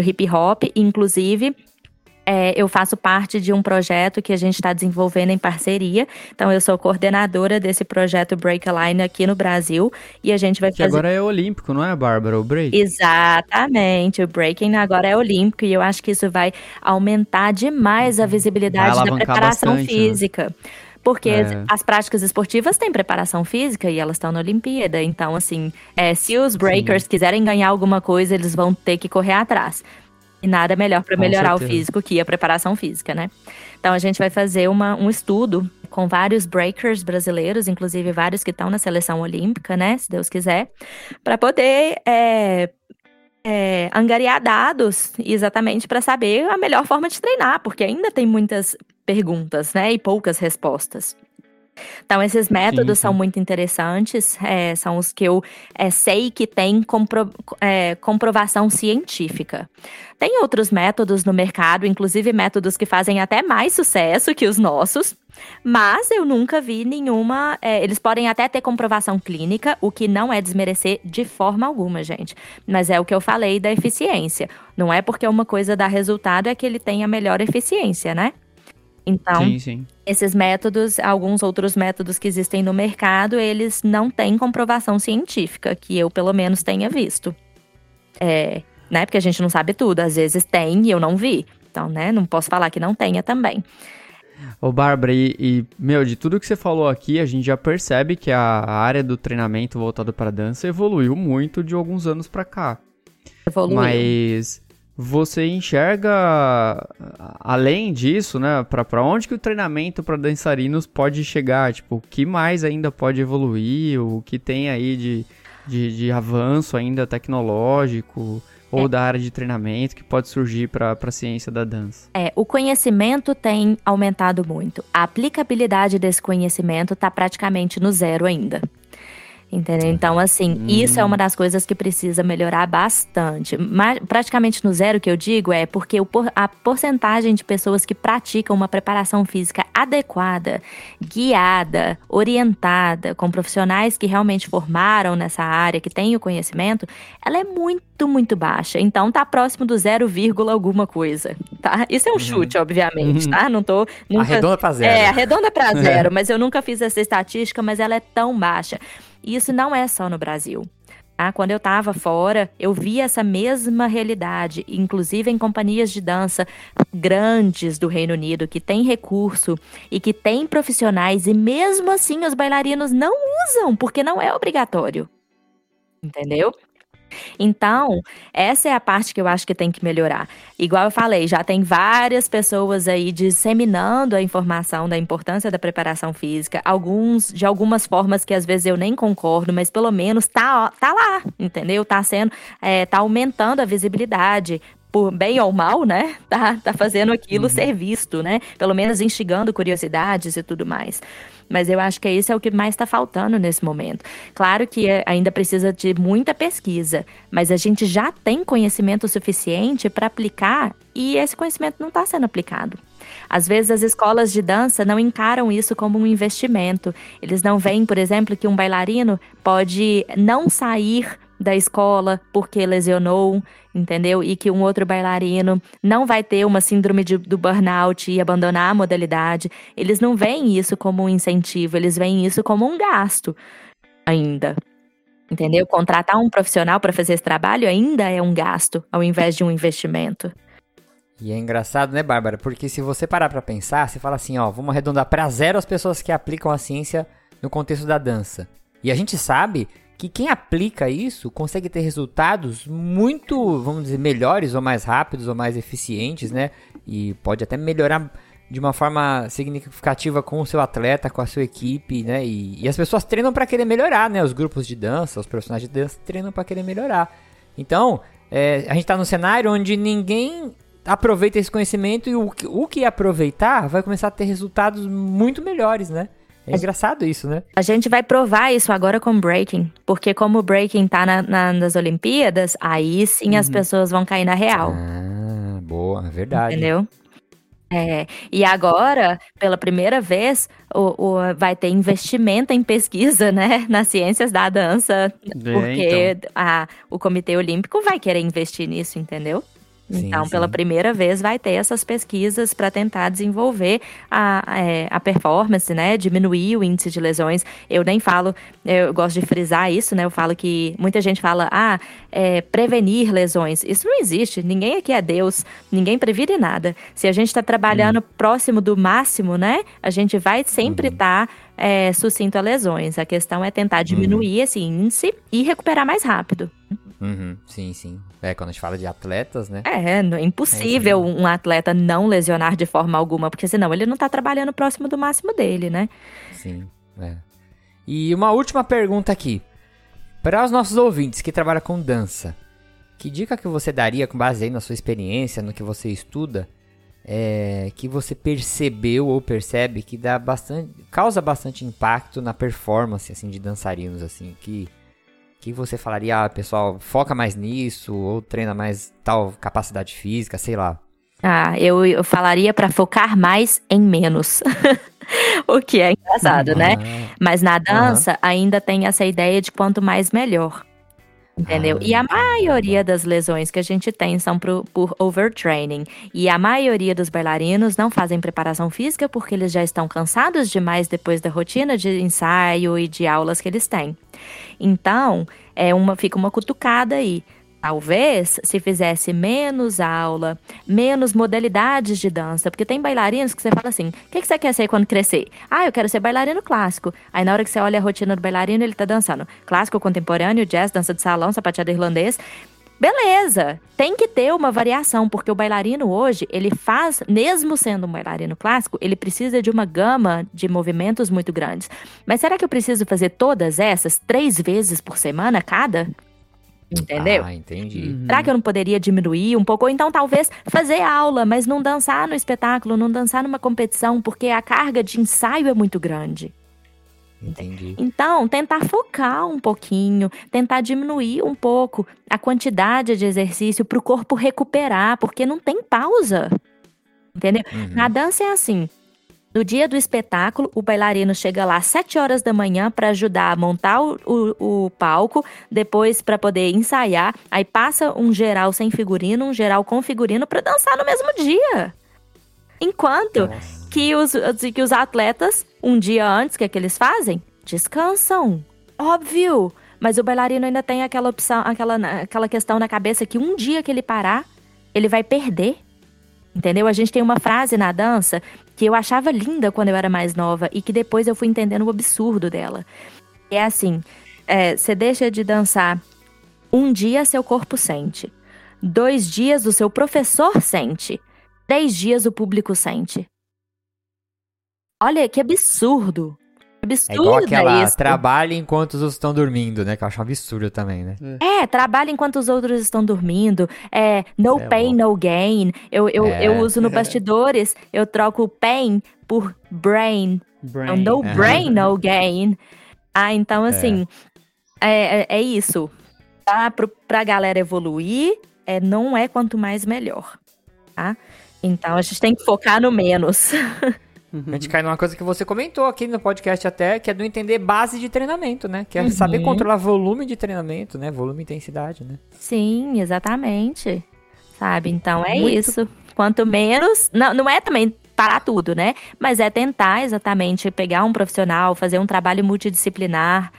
hip hop, inclusive. É, eu faço parte de um projeto que a gente está desenvolvendo em parceria. Então, eu sou coordenadora desse projeto Break a Line aqui no Brasil. E a gente vai que fazer. agora é olímpico, não é, Bárbara? O break? Exatamente. O breaking agora é olímpico. E eu acho que isso vai aumentar demais a uhum. visibilidade da preparação bastante, né? física. Né? Porque é. as práticas esportivas têm preparação física e elas estão na Olimpíada. Então, assim, é, se os breakers Sim. quiserem ganhar alguma coisa, eles vão ter que correr atrás. E nada melhor para melhorar certeza. o físico que a preparação física, né? Então a gente vai fazer uma, um estudo com vários breakers brasileiros, inclusive vários que estão na seleção olímpica, né? Se Deus quiser, para poder é, é, angariar dados exatamente para saber a melhor forma de treinar, porque ainda tem muitas perguntas, né? E poucas respostas. Então, esses métodos sim, sim. são muito interessantes, é, são os que eu é, sei que têm compro, é, comprovação científica. Tem outros métodos no mercado, inclusive métodos que fazem até mais sucesso que os nossos, mas eu nunca vi nenhuma. É, eles podem até ter comprovação clínica, o que não é desmerecer de forma alguma, gente. Mas é o que eu falei da eficiência. Não é porque uma coisa dá resultado é que ele tem a melhor eficiência, né? Então, sim, sim. esses métodos, alguns outros métodos que existem no mercado, eles não têm comprovação científica, que eu pelo menos tenha visto. É, né? Porque a gente não sabe tudo. Às vezes tem e eu não vi. Então, né? Não posso falar que não tenha também. Ô, Bárbara, e, e, meu, de tudo que você falou aqui, a gente já percebe que a área do treinamento voltado para dança evoluiu muito de alguns anos para cá. Evoluiu. Mas você enxerga além disso, né, para onde que o treinamento para dançarinos pode chegar, tipo, o que mais ainda pode evoluir, o que tem aí de, de, de avanço ainda tecnológico ou é. da área de treinamento que pode surgir para a ciência da dança? É, o conhecimento tem aumentado muito. A aplicabilidade desse conhecimento está praticamente no zero ainda. Entendeu? Então, assim, hum. isso é uma das coisas que precisa melhorar bastante. Mas, praticamente no zero que eu digo é porque a porcentagem de pessoas que praticam uma preparação física adequada, guiada, orientada, com profissionais que realmente formaram nessa área, que têm o conhecimento, ela é muito, muito baixa. Então, tá próximo do zero vírgula alguma coisa, tá? Isso é um uhum. chute, obviamente, uhum. tá? Não tô... Nunca... Arredonda pra zero. É, arredonda pra *laughs* zero, mas eu nunca fiz essa estatística, mas ela é tão baixa. Isso não é só no Brasil. Ah, quando eu estava fora, eu vi essa mesma realidade, inclusive em companhias de dança grandes do Reino Unido, que têm recurso e que têm profissionais, e mesmo assim os bailarinos não usam, porque não é obrigatório. Entendeu? Então, essa é a parte que eu acho que tem que melhorar. Igual eu falei, já tem várias pessoas aí disseminando a informação da importância da preparação física, alguns de algumas formas que às vezes eu nem concordo, mas pelo menos tá, tá lá, entendeu? Tá sendo, é, tá aumentando a visibilidade, por bem ou mal, né? Tá, tá fazendo aquilo uhum. ser visto, né? Pelo menos instigando curiosidades e tudo mais. Mas eu acho que isso é o que mais está faltando nesse momento. Claro que é, ainda precisa de muita pesquisa, mas a gente já tem conhecimento suficiente para aplicar e esse conhecimento não está sendo aplicado. Às vezes as escolas de dança não encaram isso como um investimento. Eles não veem, por exemplo, que um bailarino pode não sair da escola porque lesionou, entendeu? E que um outro bailarino não vai ter uma síndrome de, do burnout e abandonar a modalidade. Eles não veem isso como um incentivo, eles veem isso como um gasto ainda. Entendeu? Contratar um profissional para fazer esse trabalho ainda é um gasto, ao invés de um investimento. E é engraçado, né, Bárbara? Porque se você parar para pensar, você fala assim, ó, vamos arredondar para zero as pessoas que aplicam a ciência no contexto da dança. E a gente sabe que quem aplica isso consegue ter resultados muito, vamos dizer, melhores ou mais rápidos ou mais eficientes, né? E pode até melhorar de uma forma significativa com o seu atleta, com a sua equipe, né? E, e as pessoas treinam para querer melhorar, né? Os grupos de dança, os profissionais de dança treinam para querer melhorar. Então, é, a gente está num cenário onde ninguém aproveita esse conhecimento e o, o que aproveitar vai começar a ter resultados muito melhores, né? É engraçado isso, né? A gente vai provar isso agora com breaking. Porque como o breaking tá na, na, nas Olimpíadas, aí sim uhum. as pessoas vão cair na real. Ah, boa, é verdade. Entendeu? É, e agora, pela primeira vez, o, o, vai ter investimento em pesquisa, né, *laughs* nas ciências da dança, porque é, então. a, o Comitê Olímpico vai querer investir nisso, entendeu? Então, sim, pela primeira vez, vai ter essas pesquisas para tentar desenvolver a, é, a performance, né? Diminuir o índice de lesões. Eu nem falo, eu gosto de frisar isso, né? Eu falo que muita gente fala, ah, é, prevenir lesões. Isso não existe. Ninguém aqui é Deus, ninguém previne nada. Se a gente está trabalhando próximo do máximo, né? A gente vai sempre estar. Uhum. Tá é, sucinto a lesões. A questão é tentar diminuir uhum. esse índice e recuperar mais rápido. Uhum, sim, sim. É, quando a gente fala de atletas, né? É, é impossível é um atleta não lesionar de forma alguma, porque senão ele não tá trabalhando próximo do máximo dele, né? Sim, é. E uma última pergunta aqui. Para os nossos ouvintes que trabalham com dança, que dica que você daria com base aí na sua experiência, no que você estuda, é, que você percebeu ou percebe que dá bastante, causa bastante impacto na performance assim de dançarinos assim, que que você falaria, ah, pessoal, foca mais nisso, ou treina mais tal capacidade física, sei lá? Ah, eu, eu falaria para focar mais em menos. *laughs* o que é engraçado, uhum. né? Mas na dança uhum. ainda tem essa ideia de quanto mais melhor. Entendeu? Ah, e a maioria das lesões que a gente tem são por, por overtraining. E a maioria dos bailarinos não fazem preparação física porque eles já estão cansados demais depois da rotina de ensaio e de aulas que eles têm. Então, é uma, fica uma cutucada aí. Talvez se fizesse menos aula, menos modalidades de dança, porque tem bailarinos que você fala assim: o que, que você quer ser quando crescer? Ah, eu quero ser bailarino clássico. Aí na hora que você olha a rotina do bailarino, ele tá dançando clássico, contemporâneo, jazz, dança de salão, sapateado irlandês. Beleza, tem que ter uma variação, porque o bailarino hoje, ele faz, mesmo sendo um bailarino clássico, ele precisa de uma gama de movimentos muito grandes. Mas será que eu preciso fazer todas essas três vezes por semana cada? Entendeu? Ah, entendi. Uhum. Será que eu não poderia diminuir um pouco? Ou então, talvez, fazer aula, mas não dançar no espetáculo, não dançar numa competição, porque a carga de ensaio é muito grande. Entendi. Então, tentar focar um pouquinho, tentar diminuir um pouco a quantidade de exercício para o corpo recuperar, porque não tem pausa. Entendeu? Uhum. Na dança é assim. No dia do espetáculo, o bailarino chega lá às 7 horas da manhã para ajudar a montar o, o, o palco, depois para poder ensaiar, aí passa um geral sem figurino, um geral com figurino para dançar no mesmo dia. Enquanto que os, que os atletas, um dia antes, o que, é que eles fazem? Descansam. Óbvio. Mas o bailarino ainda tem aquela opção, aquela, aquela questão na cabeça que um dia que ele parar, ele vai perder. Entendeu? A gente tem uma frase na dança que eu achava linda quando eu era mais nova e que depois eu fui entendendo o absurdo dela. É assim: é, você deixa de dançar um dia, seu corpo sente. Dois dias, o seu professor sente. Três dias, o público sente. Olha que absurdo. Absurdo é igual aquela isso. trabalha enquanto os outros estão dormindo, né? Que eu acho um absurdo também, né? É, é trabalha enquanto os outros estão dormindo. É, no é pain, no gain. Eu, eu, é. eu uso no *laughs* bastidores, eu troco pain por brain. brain. Então, no brain, no *laughs* gain. Ah, então assim, é, é, é isso. Tá? Pro, pra galera evoluir, é, não é quanto mais melhor. Tá? Então a gente tem que focar no menos. *laughs* A gente cai numa coisa que você comentou aqui no podcast até, que é do entender base de treinamento, né? Que é uhum. saber controlar volume de treinamento, né? Volume e intensidade, né? Sim, exatamente. Sabe? Então é Muito... isso. Quanto menos. Não, não é também parar tudo, né? Mas é tentar exatamente pegar um profissional, fazer um trabalho multidisciplinar,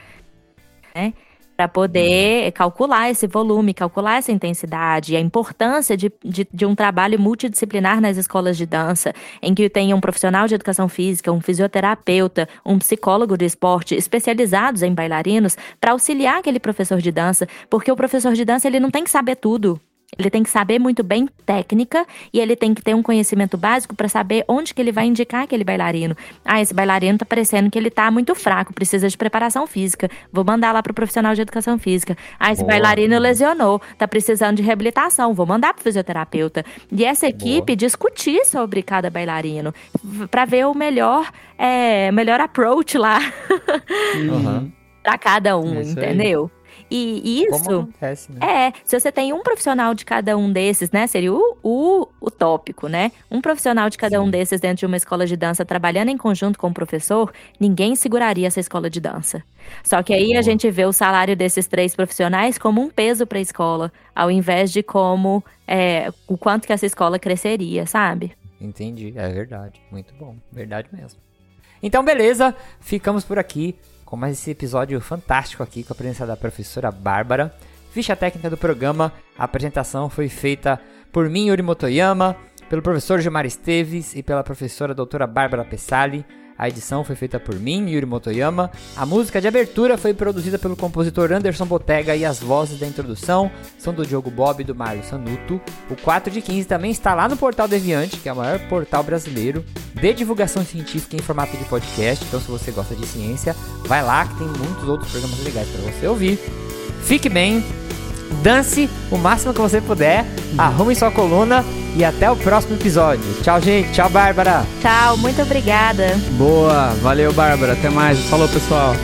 né? Para poder calcular esse volume, calcular essa intensidade, a importância de, de, de, um trabalho multidisciplinar nas escolas de dança, em que tenha um profissional de educação física, um fisioterapeuta, um psicólogo de esporte especializados em bailarinos para auxiliar aquele professor de dança, porque o professor de dança ele não tem que saber tudo. Ele tem que saber muito bem técnica e ele tem que ter um conhecimento básico para saber onde que ele vai indicar aquele bailarino. Ah, esse bailarino tá parecendo que ele tá muito fraco, precisa de preparação física. Vou mandar lá pro profissional de educação física. Ah, esse Boa. bailarino lesionou, tá precisando de reabilitação, vou mandar pro fisioterapeuta. E essa equipe Boa. discutir sobre cada bailarino para ver o melhor, é, melhor approach lá uhum. *laughs* para cada um, entendeu? E isso. Como acontece, né? É, se você tem um profissional de cada um desses, né? Seria o, o, o tópico, né? Um profissional de cada Sim. um desses dentro de uma escola de dança trabalhando em conjunto com o professor, ninguém seguraria essa escola de dança. Só que aí a gente vê o salário desses três profissionais como um peso para a escola, ao invés de como é, o quanto que essa escola cresceria, sabe? Entendi, é verdade. Muito bom, verdade mesmo. Então, beleza, ficamos por aqui com mais esse episódio fantástico aqui com a presença da professora Bárbara. Ficha técnica do programa, a apresentação foi feita por mim, Yuri Motoyama, pelo professor Gilmar Esteves e pela professora doutora Bárbara Pessali. A edição foi feita por mim, Yuri Motoyama. A música de abertura foi produzida pelo compositor Anderson Botega e as vozes da introdução são do Diogo Bob e do Mário Sanuto. O 4 de 15 também está lá no Portal Deviante, que é o maior portal brasileiro de divulgação científica em formato de podcast. Então, se você gosta de ciência, vai lá que tem muitos outros programas legais para você ouvir. Fique bem, dance o máximo que você puder, arrume sua coluna e até o próximo episódio. Tchau, gente. Tchau, Bárbara. Tchau, muito obrigada. Boa, valeu, Bárbara. Até mais. Falou, pessoal.